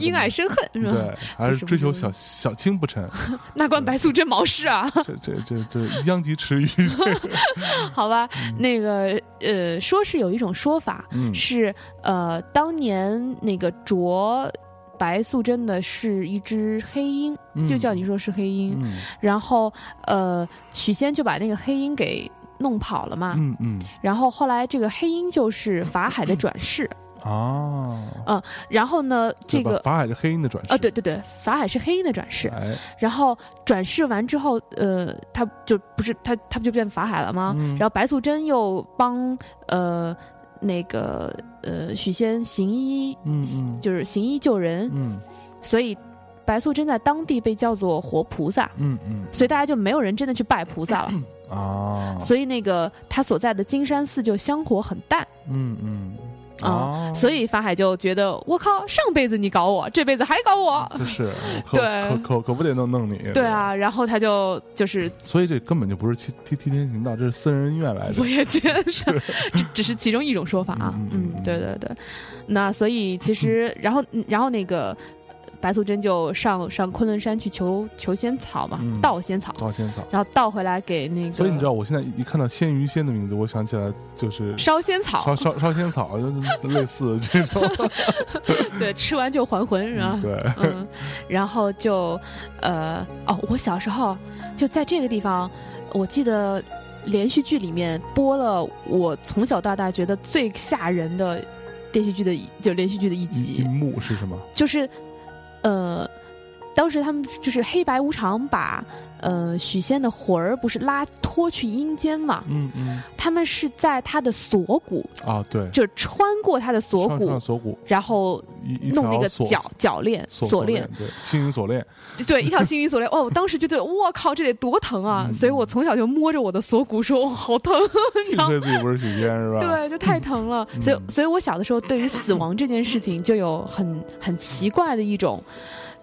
因爱生恨是吧？对，还是追求小小青不成，(laughs) 那关白素贞毛事啊？这这这这殃及池鱼，(laughs) (laughs) 好吧，那个呃，说是有一种说法，嗯是呃，当年那个啄白素贞的是一只黑鹰，嗯就叫你说是黑鹰，嗯然后呃，许仙就把那个黑鹰给弄跑了嘛，嗯嗯。然后后来这个黑鹰就是法海的转世，(coughs) 哦，嗯，然后呢，这个。法海是黑鹰的转世。啊，对，对对，法海是黑鹰的转世，哎，然后转世完之后，呃，他就不是他，他不就变法海了吗？嗯。然后白素贞又帮呃那个呃许仙行医，嗯嗯。就是行医救人，嗯。所以白素贞在当地被叫做活菩萨，嗯嗯。所以大家就没有人真的去拜菩萨了，(coughs) 啊，所以那个他所在的金山寺就香火很淡。嗯嗯。啊、所以法海就觉得我靠，上辈子你搞我，这辈子还搞我。就是 (laughs) 对。可可可不得弄弄你，对，啊，然后他就就是，所以这根本就不是替替替天行道，这是私人恩怨来的。我，也觉得是 (laughs) 只是其中一种说法啊。嗯，对对对。那所以其实，(laughs) 然后然后那个白素贞就上上昆仑山去求求仙草嘛，嗯盗仙草，盗仙草。然后盗回来给那个，所以你知道，我现在一看到鲜鱼仙的名字，我想起来就是烧仙草，烧烧烧仙草，就类似这种。(laughs) 对，吃完就还魂是吧？对，嗯，然后就，呃，哦，我小时候就在这个地方，我记得连续剧里面播了我从小到大觉得最吓人的电视剧的一就连续剧的一一集一，幕是什么？就是，呃，当时他们就是黑白无常把呃许仙的魂儿不是拉拖去阴间嘛，嗯嗯他们是在他的锁骨，啊，对，就是穿过他的锁骨锁骨然后弄那个脚脚链锁锁链，，对，幸运锁链。对，一条幸运锁链。哦，我当时就觉得，(laughs) 我靠，这得多疼啊！嗯所以我从小就摸着我的锁骨说，我，好疼。(laughs) 幸亏自己不是许仙是吧？对，就太疼了。嗯所以，所以我小的时候对于死亡这件事情就有很很奇怪的一种。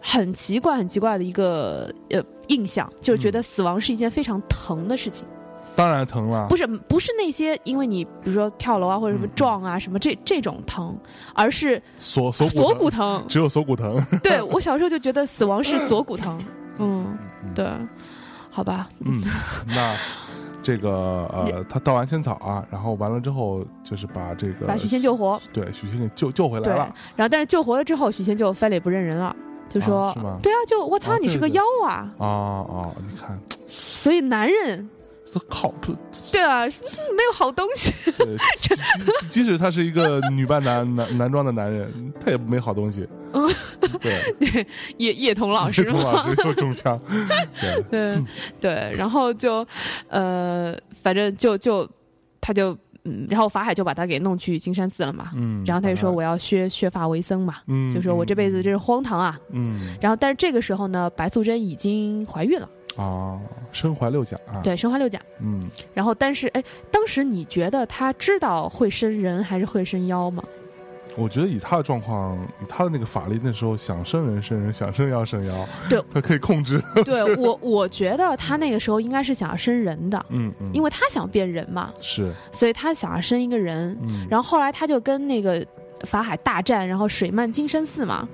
很奇怪、很奇怪的一个呃印象，就是觉嗯。得死亡是一件非常疼的事情，当然疼了。不是不是那些因为你比如说跳楼啊或者什么嗯撞啊什么这这种疼，而是锁锁骨锁骨疼，只有锁骨疼。(laughs) 对我小时候就觉得死亡是锁骨疼，(laughs) 嗯，对，好吧，嗯，那这个呃，他倒完仙草啊，然后完了之后就是把这个把许仙救活，对许仙给救救回，来了。然后但是救活了之后，许仙就翻脸不认人了，就说：“啊是吗对啊，就我操，啊你是个妖啊！”啊啊！你看，所以男人这靠不对啊，没有好东西。对，(laughs) 即使他是一个女扮男 (laughs) 男男装的男人，他也没好东西。嗯 (laughs) 对，对，叶叶童老师这钟嘛，老师又中枪。对，对对，然后就呃，反正就就他就嗯，然后法海就把他给弄去金山寺了嘛。嗯，然后他就说啊我要削削发为僧嘛，嗯，就说我这辈子这是荒唐啊。嗯然后但是这个时候呢，白素贞已经怀孕了，啊，身怀六甲啊，，对，身怀六甲。嗯，然后但是哎，当时你觉得他知道会生人还是会生妖吗？我觉得以他的状况，以他的那个法力，那时候想生人生人，想生妖生妖，对他可以控制。对我，我觉得他那个时候应该是想要生人的，嗯嗯，因为他想变人嘛，是，所以他想要生一个人。嗯，然后后来他就跟那个法海大战，然后水漫金山寺嘛，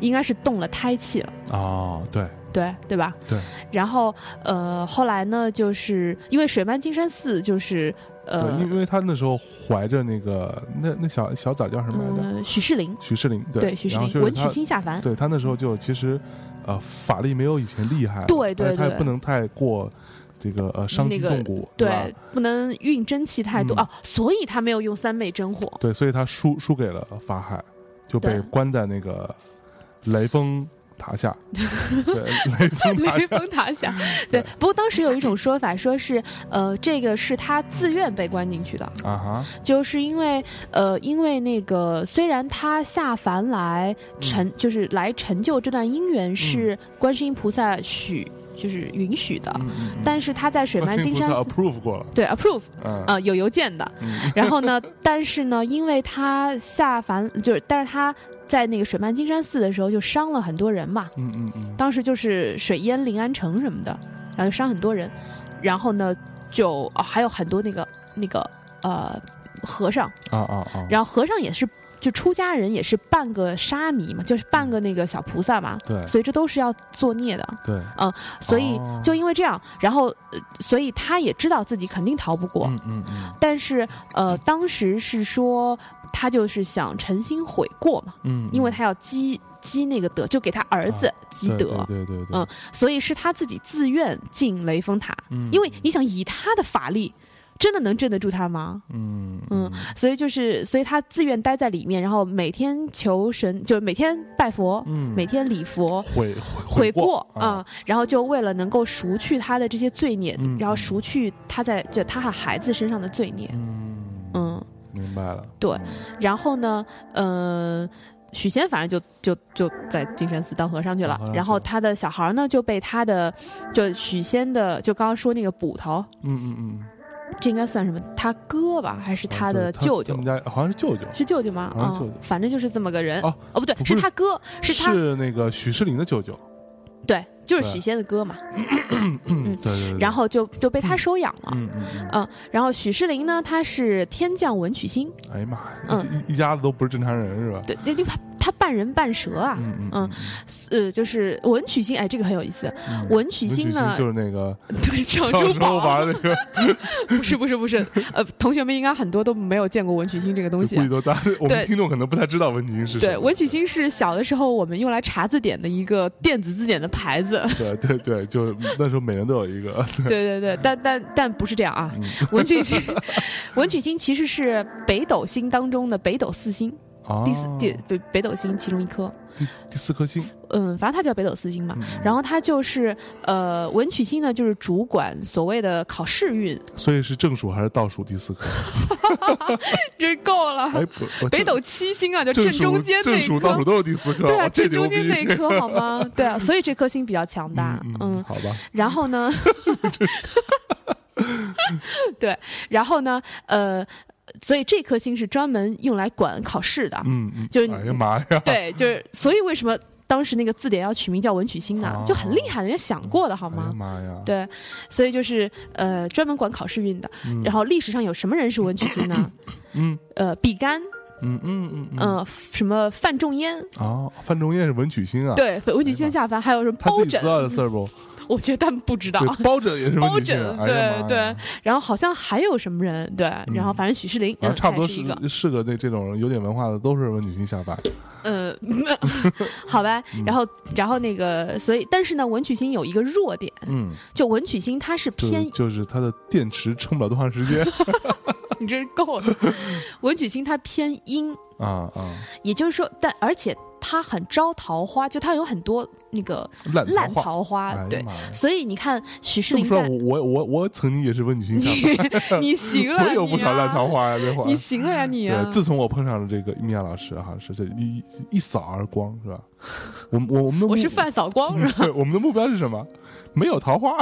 应该是动了胎气了，哦，对，对对吧？对。然后呃，后来呢，就是因为水漫金山寺就是对，呃因为他那时候怀着那个那那小小崽叫什么来着？嗯许世林，许世林，对许世林文曲星下凡，对他那时候就其实，呃，法力没有以前厉害了，对对他也对不能太过这个呃伤筋动骨，吧对，不能运真气太多嗯哦，所以他没有用三昧真火。对，所以他输输给了法海，就被关在那个雷峰塔下，(laughs) 对，雷峰塔雷下，峰塔下，(laughs) 对。不过当时有一种说法，说是呃，这个是他自愿被关进去的，啊哈，就是因为呃，因为那个虽然他下凡来成，就是来成就这段姻缘是观世音菩萨许，就是允许的，嗯嗯嗯，但是他在水漫金山 approve 过了，对 approve 嗯。啊、有邮件的。嗯。然后呢，但是呢，因为他下凡就是，但是他在那个水漫金山寺的时候就伤了很多人嘛，嗯嗯嗯，当时就是水淹临安城什么的，然后就伤很多人，然后呢，就、哦、还有很多那个那个呃和尚，啊啊啊，然后和尚也是就出家人也是半个沙弥嘛，就是半个那个小菩萨嘛，对。所以这都是要作孽的，对，嗯所以哦。就因为这样，然后、呃、所以他也知道自己肯定逃不过，嗯嗯嗯。但是呃当时是说他就是想诚心悔过嘛，嗯，因为他要积积那个德，就给他儿子积对德。对对对对，嗯所以是他自己自愿进雷峰塔，嗯。因为你想以他的法力，真的能镇得住他吗？嗯嗯，所以就是，所以他自愿待在里面，然后每天求神，就是每天拜佛，嗯，每天礼佛。悔悔过啊。啊、然后就为了能够赎去他的这些罪孽，嗯然后赎去他在就他和孩子身上的罪孽，嗯。嗯，明白了，对嗯然后呢，呃，许仙反正就就就在金山寺当和尚去了。然后他的小孩呢就被他的就许仙的就刚刚说那个捕头，嗯嗯嗯，这应该算什么？他哥吧，还是他的对舅舅？他们？家好像是舅舅，是舅舅吗？啊、舅舅。反正就是这么个人。哦不对，不是是他哥，是他。是那个许世林的舅舅，对，就是许仙的哥嘛。嗯，对对对，然后就就被他收养了。嗯嗯嗯，嗯，然后许仕林呢，他是天降文曲星，哎呀妈呀，一家子都不是正常人是吧？对，对，对他他半人半蛇啊，嗯呃，就是文曲星，哎，这个很有意思。嗯文曲星呢，就是那个 (laughs) 对长小时候珠宝，玩那个，(laughs) 不是不是不是，呃，同学们应该很多都没有见过文曲星这个东西啊就估计。都大我们听众可能不太知道文曲星是什对，文曲星是小的时候我们用来查字典的一个电子字典的牌子。(laughs) 对对对，就那时候每人都有一个。对对对，但但但不是这样啊。嗯文曲星，文曲星其实是北斗星当中的北斗四星，啊，第四第北北斗星其中一颗。第第四颗星，嗯，反正它叫北斗四星嘛。嗯然后它就是呃，文曲星呢，就是主管所谓的考试运，所以是正数还是倒数第四颗？(laughs) 这够了。哎，不，我正北斗七星啊，就正中间那正数倒数颗。都是第四颗，对啊，正中！间那颗好吗？(laughs) 对啊，所以这颗星比较强大。嗯嗯，好吧，然后呢，(laughs) 对，然后呢，呃，所以这颗星是专门用来管考试的。嗯嗯，就是哎呀妈呀，(laughs) 对，就是所以为什么当时那个字典要取名叫文曲星呢？哦就很厉害，人家想过的好吗？妈呀，对，所以就是呃，专门管考试运的。嗯然后历史上有什么人是文曲星呢？嗯呃，比干，嗯嗯嗯嗯，嗯、什么范仲淹，啊，范仲淹是文曲星啊，对，文曲星下凡，还有什么包拯他自己知，道的事儿不？(laughs) 我觉得他们不知道。包拯也是文包拯，对对，然后好像还有什么人，对，然后反正许世林，差不多是一个，是是个那这种有点文化的都是文曲星下凡，呃，(laughs) 好吧，嗯。然后然后那个，所以但是呢，文曲星有一个弱点，嗯，就文曲星它是就是偏，就是它的电池撑不了多长时间。(laughs) 你真是够了，(laughs) 文曲星它偏阴，啊啊，也就是说，但而且它很招桃花，就它有很多那个烂烂桃花，对所以你看许世林说，在，我我我我曾经也是文曲星下凡，(laughs) 你行了，我有不少烂桃花，花呀，这会儿你。行了呀你啊对，，自从我碰上了这个米娅老师哈，是这一一扫而光，是吧？(laughs) 我们我我们我是范扫光是吧？对，我们的目标是什么？没有桃花，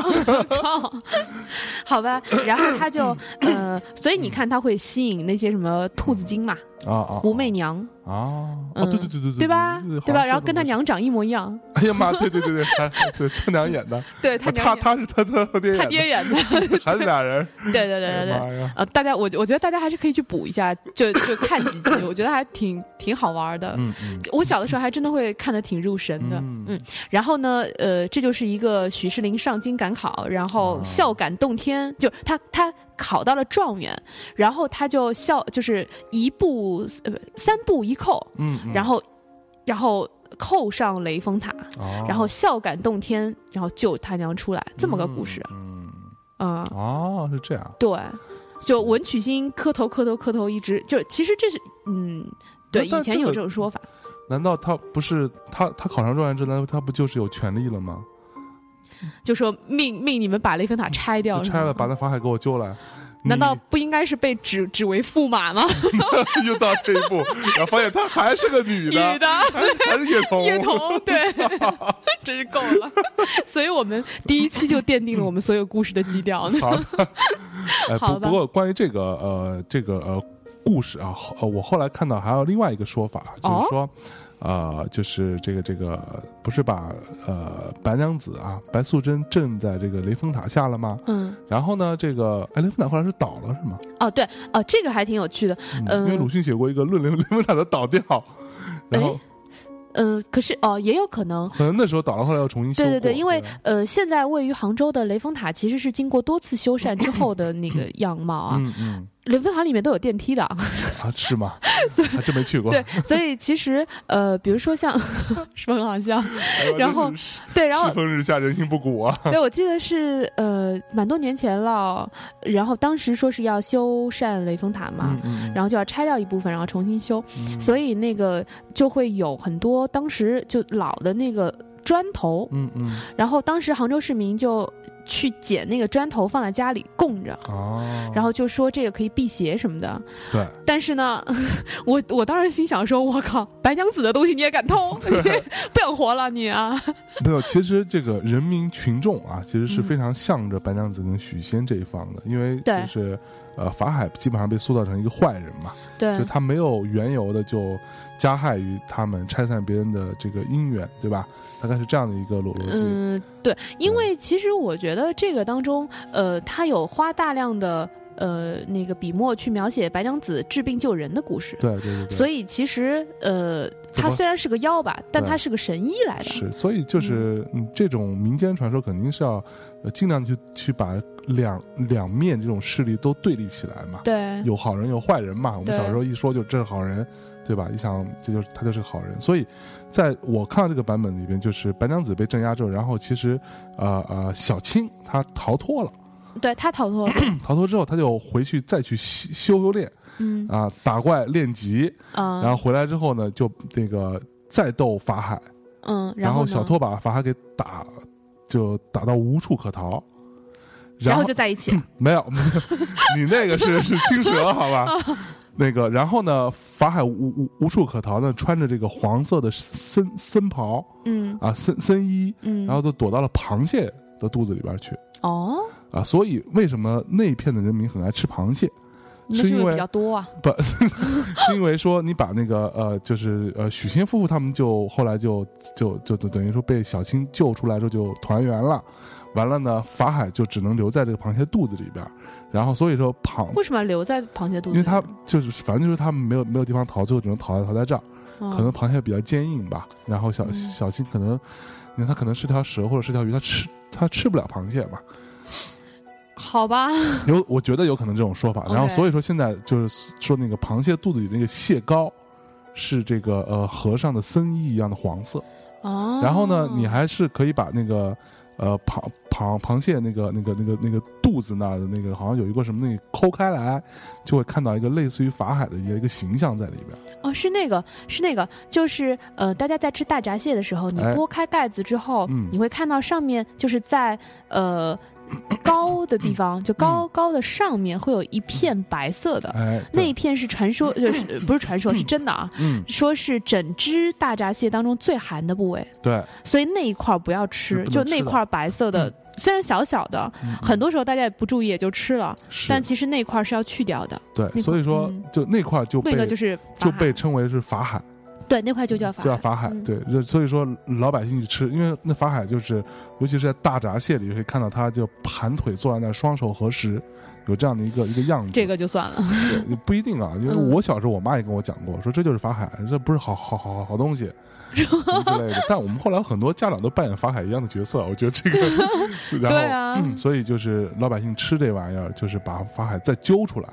(laughs) 好吧，然后他就呃，所以你看他会吸引那些什么兔子精嘛，啊啊！胡媚娘，啊啊！对对对对对对吧？对对吧？然后跟他，娘长一模一样，哎呀妈，(laughs) 对对对对，还对他娘演的，(laughs) 对他娘他他是他他他爹他演爹演的，(laughs) 的，还是俩人，对对对对对。哎呀妈呀！呃，大家我我觉得大家还是可以去补一下，就就看几集，我觉得还挺挺好玩的。嗯嗯我小的时候还真的会看得挺入神的，嗯嗯然后呢，呃，这就是一个许世林上京赶考，然后啊孝感动天，就他他考到了状元，然后他就笑就是一步呃不三步一叩，嗯，嗯然后然后叩上雷峰塔，哦。然后孝感动天，然后救他娘出来，这么个故事，嗯，嗯，哦，是这样，对，就文曲星磕头磕头磕头一直就其实这是嗯。对，以前有这种说法，难道他不是他他考上状元之后，难道他不就是有权利了吗？就说命命你们把雷峰塔拆掉，就是拆了，把那法海给我救来。难道不应该是被指指为驸马吗？(laughs) 又到这一步，然后发现她还是个女的，女的，还是叶童，叶童，对，(laughs) 真是够了。所以我们第一期就奠定了我们所有故事的基调呢。好的，不过关于这个呃这个呃故事啊，后呃我后来看到还有另外一个说法，哦就是说。呃，就是这个这个，不是把呃白娘子啊白素贞镇在这个雷峰塔下了吗？嗯，然后呢，这个哎雷峰塔后来是倒了是吗？哦，对，哦，这个还挺有趣的。嗯，因为嗯鲁迅写过一个论雷雷峰塔的倒掉，然后呃，可是哦，也有可能。可能那时候倒了，后来又重新修。对对对，因为呃，现在位于杭州的雷峰塔其实是经过多次修缮之后的 (clears throat) 那个样貌啊。嗯嗯雷峰塔里面都有电梯的，啊是吗？还真没去过。对，所以其实呃，比如说像 (laughs) 是不是很好笑？哎然后对，然后世风日下，人心不古啊。对，我记得是呃蛮多年前了，然后当时说是要修缮雷峰塔嘛，嗯嗯然后就要拆掉一部分，然后重新修，嗯所以那个就会有很多当时就老的那个砖头，嗯嗯然后当时杭州市民就去捡那个砖头放在家里供着。哦，然后就说这个可以辟邪什么的，对，但是呢，(laughs) 我我当时心想说，我靠，白娘子的东西你也敢偷，(laughs) 你不想活了你啊？没有，其实这个人民群众啊，其实是嗯。非常向着白娘子跟许仙这一方的，因为就是呃法海基本上被塑造成一个坏人嘛，对就他没有缘由的就加害于他们，拆散别人的这个姻缘，对吧？大概是这样的一个逻逻辑。嗯，对，因为其实我觉得这个当中，呃，他有花大量的呃那个笔墨去描写白娘子治病救人的故事。对对对对，所以其实呃，她虽然是个妖吧，但对她是个神医来的。是，所以就是嗯，这种民间传说肯定是要呃尽量去去把两两面这种势力都对立起来嘛。对，有好人有坏人嘛。我们小时候一说就这是好人，对吧？一想这就是他就是个好人。所以，在我看到这个版本里边，就是白娘子被镇压之后，然后其实呃呃小青她逃脱了，对他逃脱了。(clears throat) 逃脱之后他就回去再去修修修炼嗯啊、打怪练级，嗯，然后回来之后呢，就那个再斗法海，嗯，然后呢小拓把法海给打，就打到无处可逃。后然后就在一起了。(clears throat) 没有，没 (laughs) 有你那个是是青蛇，好吧？(laughs) 那个，然后呢，法海无无无处可逃呢，穿着这个黄色的僧僧袍嗯啊，僧僧衣，嗯，然后就躲到了螃蟹的肚子里边去哦，啊。所以为什么那一片的人民很爱吃螃蟹？是因为比较多啊。不，(laughs) 是因为说你把那个呃，就是呃，许仙夫妇他们就后来就就就就等于说被小青救出来之后就团圆了，完了呢，法海就只能留在这个螃蟹肚子里边儿，然后所以说螃，为什么要留在螃蟹肚子里？因为他就是反正就是他们没有没有地方逃，最后只能逃在逃在这儿，嗯可能螃蟹比较坚硬吧，然后小嗯小青可能，你看他可能是条蛇或者是条鱼，他吃他吃不了螃蟹嘛，好吧，有我觉得有可能这种说法，然后所以说现在就是说那个螃蟹肚子里那个蟹膏。是这个呃和尚的僧衣一样的黄色，哦，然后呢，你还是可以把那个呃螃螃螃蟹那个那个那个那个肚子那儿的那个好像有一个什么那个抠开来，就会看到一个类似于法海的一个一个形象在里边。哦，是那个，是那个，就是呃，大家在吃大闸蟹的时候，你哎。拨开盖子之后，嗯。你会看到上面就是在呃高的地方，就高高的上面会有一片白色的，哎，那一片是传说，(coughs) 就是不是传说，是真的啊。嗯。说是整只大闸蟹当中最寒的部位，对，所以那一块不要吃，就那块白色的，虽然小小的，很多时候大家也不注意也就吃了，是。但其实那块是要去掉的，对，所以说嗯。就那块就被那个就是就被称为是法海，对那块就叫法海就叫法海。嗯对，就所以说老百姓去吃，因为那法海就是，尤其是在大闸蟹里可以看到他就盘腿坐在那儿，双手合十，有这样的一个一个样子。这个就算了。对也不一定啊，因为嗯我小时候我妈也跟我讲过，说这就是法海，这不是好好好好好东西 (laughs) 之类的。但我们后来很多家长都扮演法海一样的角色，我觉得这个，(laughs) 然后、对啊嗯，所以就是老百姓吃这玩意儿，就是把法海再揪出来，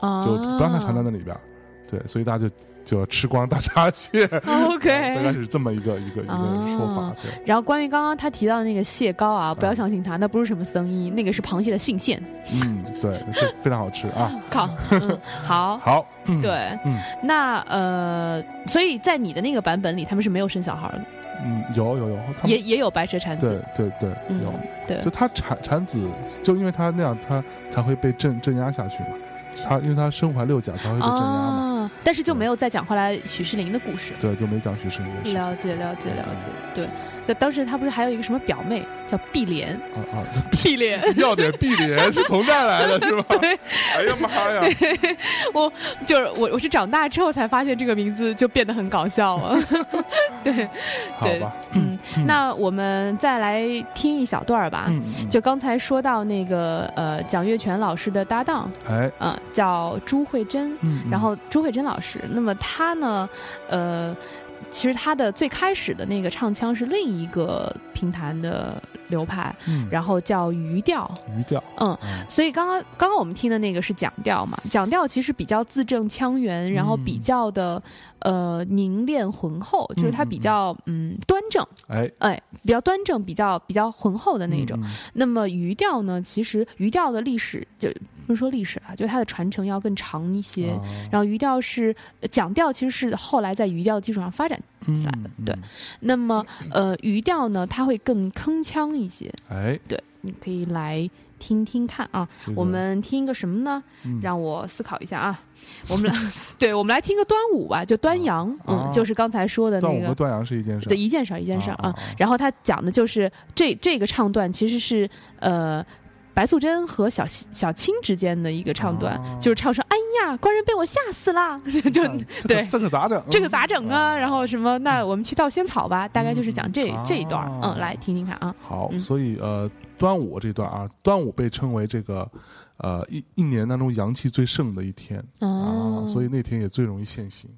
啊就不让它缠在那里边儿。对，所以大家就就要吃光大闸蟹。OK，(laughs) 大概。是这么一个一个一个说法啊，对，然后关于刚刚他提到的那个蟹膏啊，不要相信他，那不是什么僧衣，那个是螃蟹的性腺。嗯，对，这非常好吃啊。(laughs) (laughs) 好，好，嗯，对，嗯那呃，所以在你的那个版本里，他们是没有生小孩的，嗯，有有有，他也也有白蛇产对子，对对嗯有。，对就，他产产子，就因为他那样，他才会被镇镇压下去嘛。他因为他身怀六甲，才会被镇压嘛。啊，但是就没有再讲后来许世林的故事。对，就没讲许世林的事了解，了解，了解。对，那当时他不是还有一个什么表妹叫碧莲？啊啊！(laughs) 碧莲，要点碧莲是从这儿来的，是吧？(laughs) 哎呀妈呀！我就是我，我是长大之后才发现这个名字就变得很搞笑了。(laughs) 对，对吧，嗯，那我们再来听一小段儿吧。就刚才说到那个呃，蒋月泉老师的搭档，哎，嗯，叫朱慧珍。然后朱慧珍老师，那么他呢，呃，其实他的最开始的那个唱腔是另一个评弹的流派，嗯然后叫余调。余调，嗯，嗯所以刚刚刚刚我们听的那个是讲调嘛，讲调其实比较字正腔圆，然后比嗯较的呃凝练浑厚，就是它比较嗯端正，哎，哎，比较端正，比较比较浑厚的那种。嗯那么余调呢，其实余调的历史就不是说历史啊，就它的传承要更长一些。啊然后余调是呃讲调，其实是后来在余调基础上发展起来的。嗯对，那么呃余调呢，它会更铿锵一些。哎，对，你可以来听听看啊。这个我们听一个什么呢？嗯让我思考一下啊。我们来，(laughs) 对，我们来听个端午吧，就端阳，嗯，啊就是刚才说的那个。端午和端阳是一件事对。一件事儿，一件事儿啊。然后他讲的就是这这个唱段其实是呃。白素贞和小小青之间的一个唱段，啊就是唱说：“哎呀，官人被我吓死了！(laughs) ”就啊这对个这个咋整？这个咋整啊？啊然后什么？那我们去盗仙草吧，大概就是讲这啊这一段儿。嗯，来听听看啊。好，嗯所以呃，端午这段啊，端午被称为这个呃一一年当中阳气最盛的一天哦啊，所以那天也最容易现形。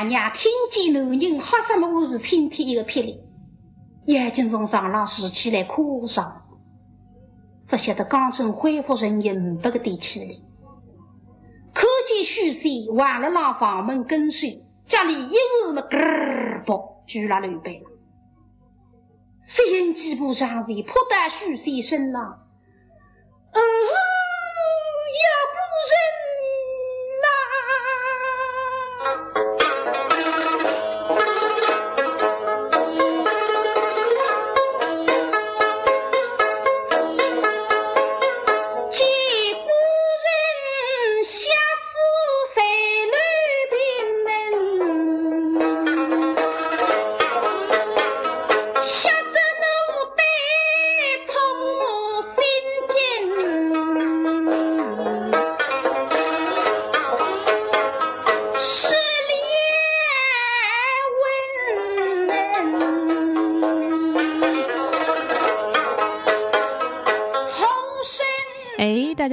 娘娘听见男人喝什么事，身体一个霹雳，眼睛从床上竖起来哭丧，不晓得刚正恢复人也五百个点起来。看见许仙往了让房门跟随，家里一时么咯儿啵举了乱背了。飞人几步上前，扑到许仙身上，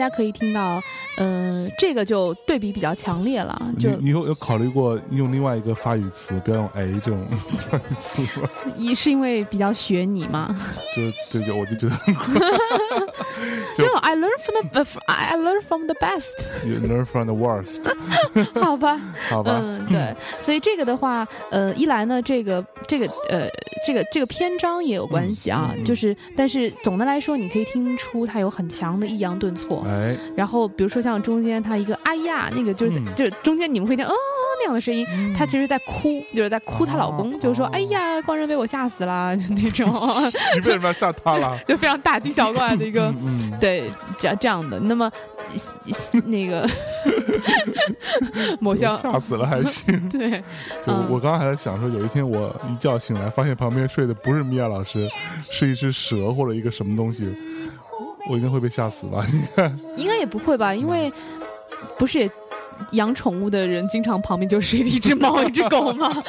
家可以听到，呃，这个就对比比较强烈了，你就你有有考虑过用另外一个发语词，不要用 a 这种 (laughs) 发语词吗？一是因为比较学你嘛。就这就我就觉得很酷。就没有，I learn from the，呃，I learn from the best，You learn from the worst，(laughs) 好吧。好吧？嗯，对，所以这个的话，呃，一来呢，这个这个呃，这个这个篇章也有关系啊，嗯嗯嗯就是，但是总的来说，你可以听出它有很强的抑扬顿挫。哎，然后比如说像中间它一个哎呀，那个就是、嗯就是中间你们会听哦那样的声音，她其实在哭，就是在哭她老公，哦就是说哦哎呀，光人被我吓死了那种，(laughs) 你为什么要吓他了？(laughs) 就非常大惊小怪的一个。嗯，对，这样这样的。那么，(laughs) 那个某嗯校吓死了还行。(laughs) 对，就嗯我刚刚还在想说，有一天我一觉醒来，发现旁边睡的不是米娅老师，是一只蛇或者一个什么东西，我应该会被吓死吧？你看，应该也不会吧？因为不是也养宠物的人，经常旁边就睡了一只猫、一只狗吗？(laughs)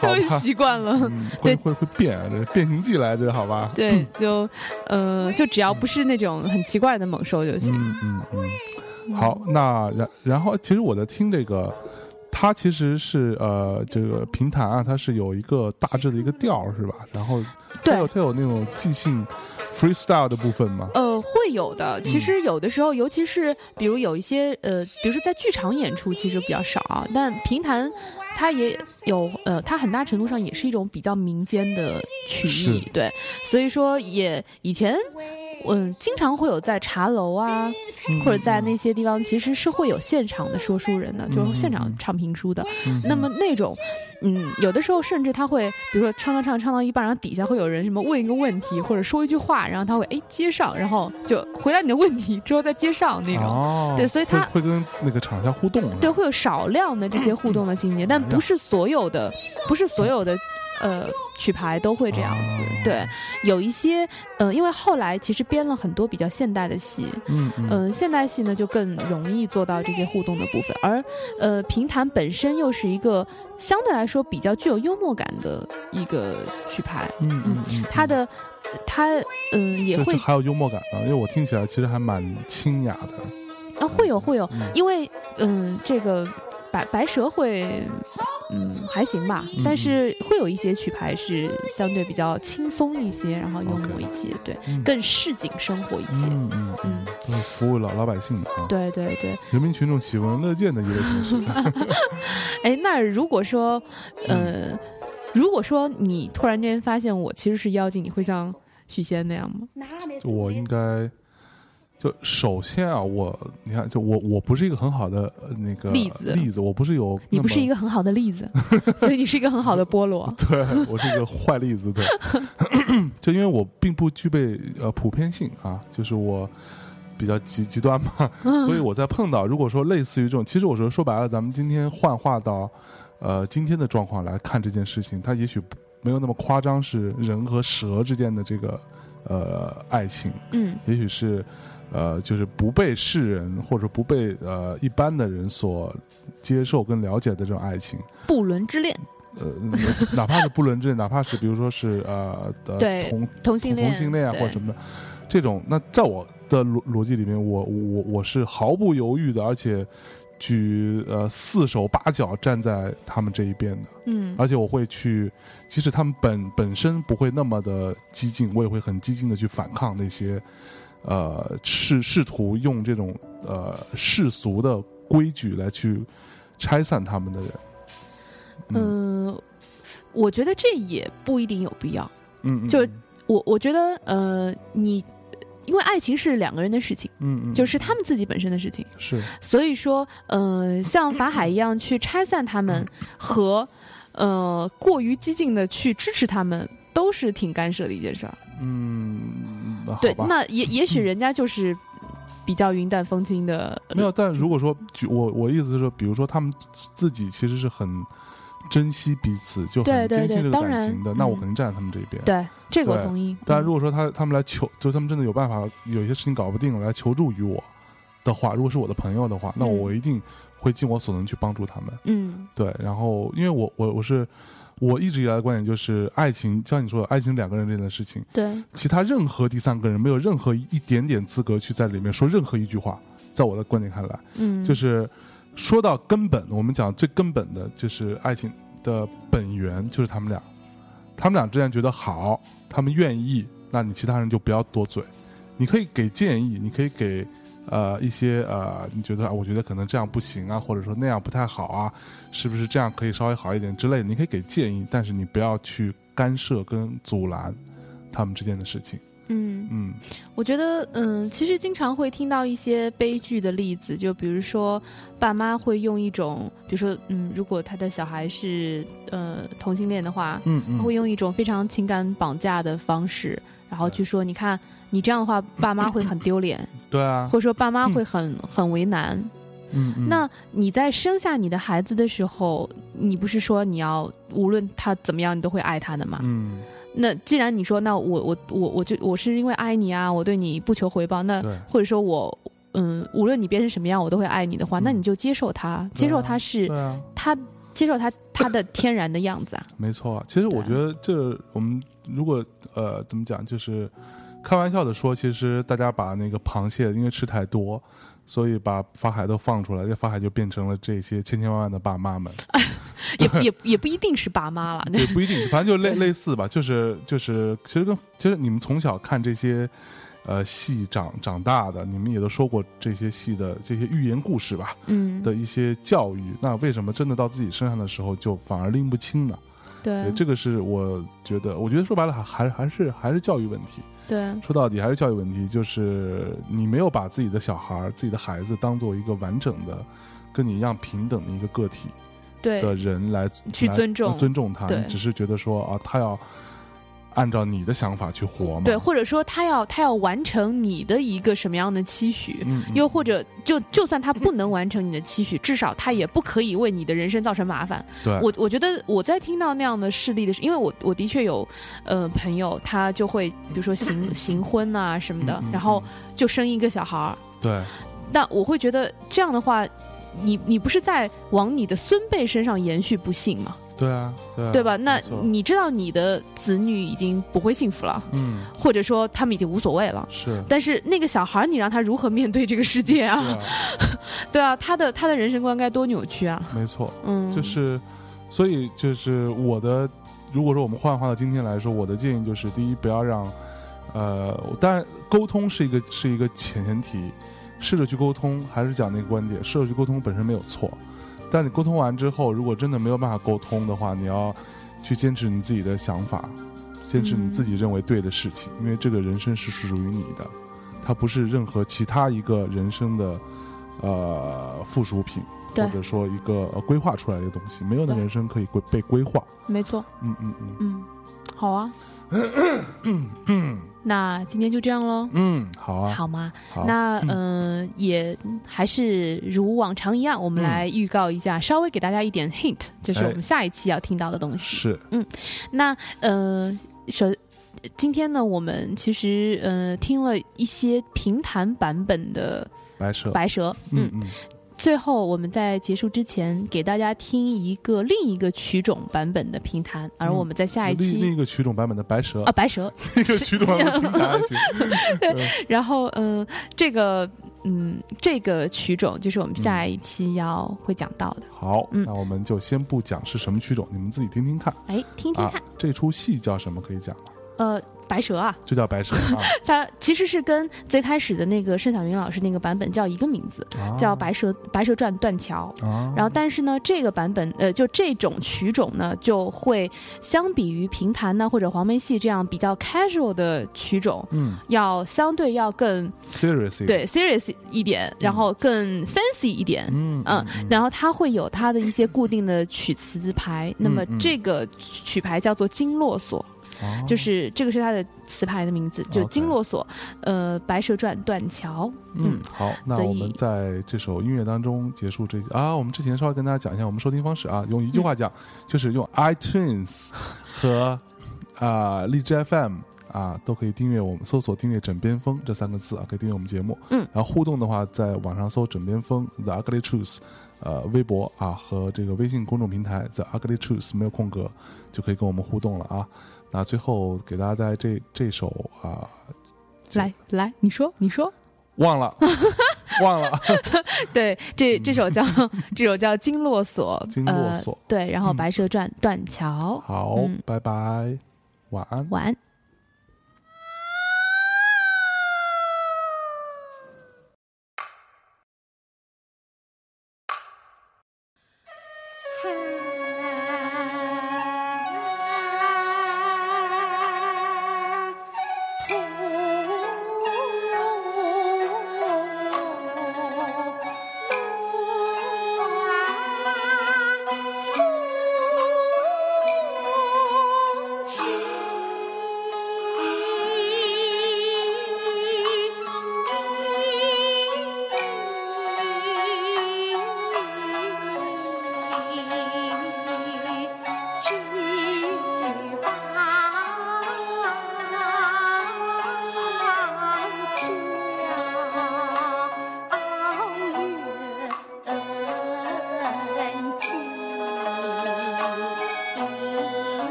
都，习惯了。嗯，会会会变，这变形计来着，好吧？对，就呃，就只要不是那种很奇怪的猛兽就行。嗯嗯嗯，好，那然然后，其实我在听这个它其实是呃，这个评弹啊，它是有一个大致的一个调儿是吧？然后它有它有那种即兴 freestyle 的部分吗？呃，会有的。其实有的时候，尤其是比如有一些呃，比如说在剧场演出，其实比较少啊。但评弹它也有呃，它很大程度上也是一种比较民间的曲艺，对。所以说也以前。嗯，经常会有在茶楼啊，或者在那些地方，其实是会有现场的说书人的，就是现场唱评书的。那么那种，嗯，有的时候甚至他会，比如说唱唱唱唱到一半，然后底下会有人什么问一个问题，或者说一句话，然后他会哎接上，然后就回答你的问题之后再接上那种。哦，对所以他会会跟那个场下互动，对，会有少量的这些互动的情节，但不是所有的，不是所有的。呃，曲牌都会这样子，哦对，有一些，呃，因为后来其实编了很多比较现代的戏，嗯嗯嗯、现代戏呢就更容易做到这些互动的部分，而呃，评弹本身又是一个相对来说比较具有幽默感的一个曲牌，嗯嗯嗯，它的它嗯、也会还有幽默感呢，因为我听起来其实还蛮清雅的。啊会有会有，嗯因为嗯这个白白蛇会。嗯，还行吧，嗯但是会有一些曲牌是相对比较轻松一些，然后幽默一些对，嗯。更市井生活一些。嗯嗯嗯，都是服务老老百姓的啊，对对对，人民群众喜闻乐见的娱乐形式。(laughs) 哎，那如果说，嗯。呃，如果说你突然间发现我其实是妖精，你会像许仙那样吗？就我应该，就首先啊，我你看，就我我不是一个很好的呃那个例子例子，我不是有你不是一个，很好的例子，(laughs) 所以你是一个很好的菠萝。对我是一个坏例子，对，(laughs) 就因为我并不具备呃普遍性啊，就是我。比较极极端嘛，嗯所以我在碰到如果说类似于这种，其实我说说白了，咱们今天幻化到呃今天的状况来看这件事情，它也许不没有那么夸张，是人和蛇之间的这个呃爱情，嗯也许是呃，就是不被世人或者不被呃一般的人所接受跟了解的这种爱情，不伦之恋，呃，哪怕是不伦之恋，(laughs) 哪怕是比如说是呃呃对同同性恋，同性恋啊或者什么的，这种，那在我的逻逻辑里面，我我我是毫不犹豫的，而且举呃四手八脚站在他们这一边的。嗯。而且我会去，即使他们本本身不会那么的激进，我也会很激进的去反抗那些，呃，试试图用这种呃世俗的规矩来去拆散他们的人。嗯、我觉得这也不一定有必要。嗯，嗯就我我觉得呃，你因为爱情是两个人的事情，嗯嗯，就是他们自己本身的事情。是所以说，呃，像法海一样去拆散他们，和呃过于激进的去支持他们，都是挺干涉的一件事儿。嗯，那对，那也也许人家就是比较云淡风轻的，没有，但如果说举我我意思是说，比如说他们自己其实是很珍惜彼此，就很坚信这个感情的，那我嗯肯定站在他们这边。对这个我同意。当然，嗯如果说他他们来求，就是他们真的有办法，有一些事情搞不定了，来求助于我的话，如果是我的朋友的话，那嗯我一定会尽我所能去帮助他们。嗯对，然后因为我我我是我一直以来的观点就是，爱情像你说的，爱情两个人之间的事情，对。其他任何第三个人没有任何一点点资格去在里面说任何一句话。在我的观点看来，嗯。就是说到根本，我们讲最根本的就是爱情的本源就是他们俩，他们俩之间觉得好，他们愿意，那你其他人就不要多嘴，你可以给建议，你可以给呃一些呃你觉得啊，我觉得可能这样不行啊，或者说那样不太好啊，是不是这样可以稍微好一点之类的，你可以给建议，但是你不要去干涉跟阻拦他们之间的事情。嗯。嗯我觉得，嗯，其实经常会听到一些悲剧的例子，就比如说，爸妈会用一种，比如说，嗯，如果他的小孩是呃同性恋的话，嗯嗯，他会用一种非常情感绑架的方式，然后去说，你看你这样的话，爸妈会很丢脸，(laughs) 对啊或，者说爸妈会很很为难。嗯嗯，那你在生下你的孩子的时候，你不是说你要无论他怎么样，你都会爱他的吗？嗯那既然你说，那我我我我就我是因为爱你啊，我对你不求回报，那或者说我嗯，无论你变成什么样，我都会爱你的话，嗯那你就接受他，接受他是。他接受他他的天然的样子啊。(laughs) 没错啊，其实我觉得这我们如果呃怎么讲，就是开玩笑的说，其实大家把那个螃蟹因为吃太多，所以把法海都放出来，这法海就变成了这些千千万万的爸妈们，(laughs) 也也也不一定是爸妈了，(laughs) 也不一定，反正就类类似吧，就是就是，其实跟其实你们从小看这些呃戏长长大的，你们也都说过这些戏的这些寓言故事吧嗯，的一些教育，那为什么真的到自己身上的时候就反而拎不清呢？对对，这个是我觉得，我觉得说白了还还还是还是教育问题。对说到底还是教育问题，就是你没有把自己的小孩儿、自己的孩子当做一个完整的、跟你一样平等的一个个体的人来来去尊重呃尊重他，对你只是觉得说啊，他要按照你的想法去活嘛？对，或者说他要他要完成你的一个什么样的期许，嗯，嗯又或者就就算他不能完成你的期许，至少他也不可以为你的人生造成麻烦。对，我我觉得我在听到那样的事例的时候，因为我我的确有呃朋友，他就会比如说行 (coughs) 行婚啊什么的然后就生一个小孩儿，对那我会觉得这样的话。你你不是在往你的孙辈身上延续不幸吗？对啊，对啊，对吧？那你知道你的子女已经不会幸福了，嗯或者说他们已经无所谓了。是但是那个小孩，你让他如何面对这个世界啊？啊，(laughs) 对啊，他的他的人生观该多扭曲啊！没错，嗯，就是，所以就是我的，如果说我们幻化到今天来说，我的建议就是：第一，不要让，呃，当然沟通是一个是一个前提，试着去沟通，还是讲那个观点，试着去沟通本身没有错，但你沟通完之后，如果真的没有办法沟通的话，你要去坚持你自己的想法，坚持你嗯自己认为对的事情，因为这个人生是属于你的，它不是任何其他一个人生的呃附属品。或者说一个呃规划出来的东西，没有的人生可以规被规划。没错，嗯嗯嗯嗯，好啊，(laughs) (laughs) (laughs) 那今天就这样喽，嗯，好啊，好吗？好。那嗯、呃也还是如往常一样，我们嗯。来预告一下，稍微给大家一点 hint，就是哎我们下一期要听到的东西。是。嗯那呃，首今天呢，我们其实呃听了一些评弹版本的白蛇，《白蛇》，嗯嗯，最后，我们在结束之前给大家听一个另一个曲种版本的评弹，而我们在下一另另期一个曲种版本的白蛇啊，，白蛇，另一个曲种版本的平台还行。(laughs) 然后嗯、呃这个嗯，这个曲种就是我们下一期要会讲到的，好，嗯那我们就先不讲是什么曲种，你们自己听听看哎，听听啊看，。这出戏叫什么？可以讲吗？呃，白蛇啊，就叫白蛇啊，(laughs) 它其实是跟最开始的那个盛小云老师那个版本叫一个名字，啊。叫《白蛇白蛇传断桥》。啊，然后，但是呢，这个版本，呃，就这种曲种呢，就会相比于评弹呢或者黄梅戏这样比较 casual 的曲种，嗯。要相对要更，serious 对 serious 一点，然后更 fancy 一点。嗯嗯，然后它会有它的一些固定的曲词牌，那么嗯这个曲牌叫做经络索，哦。就是这个是它的词牌的名字，就是 OK 经络索，呃，《白蛇传》断桥，嗯，好，那我们在这首音乐当中结束这啊，我们之前稍微跟大家讲一下我们收听方式啊，用一句话讲，就是用 iTunes (laughs) 和啊荔枝 FM 啊都可以订阅我们，搜索订阅枕边风这三个字啊，可以订阅我们节目。嗯，然后互动的话，在网上搜枕边风 The Ugly Truth，呃，微博啊和这个微信公众平台 The Ugly Truth 没有空格就可以跟我们互动了啊。那最后给大家带来这这首啊。来来，你说你说，忘了，(laughs) 忘了，(laughs) 对，这这首叫这首叫经络索，经络索 (laughs) 呃，对，然后《嗯白蛇传》断桥，好，嗯拜拜，晚安。晚安。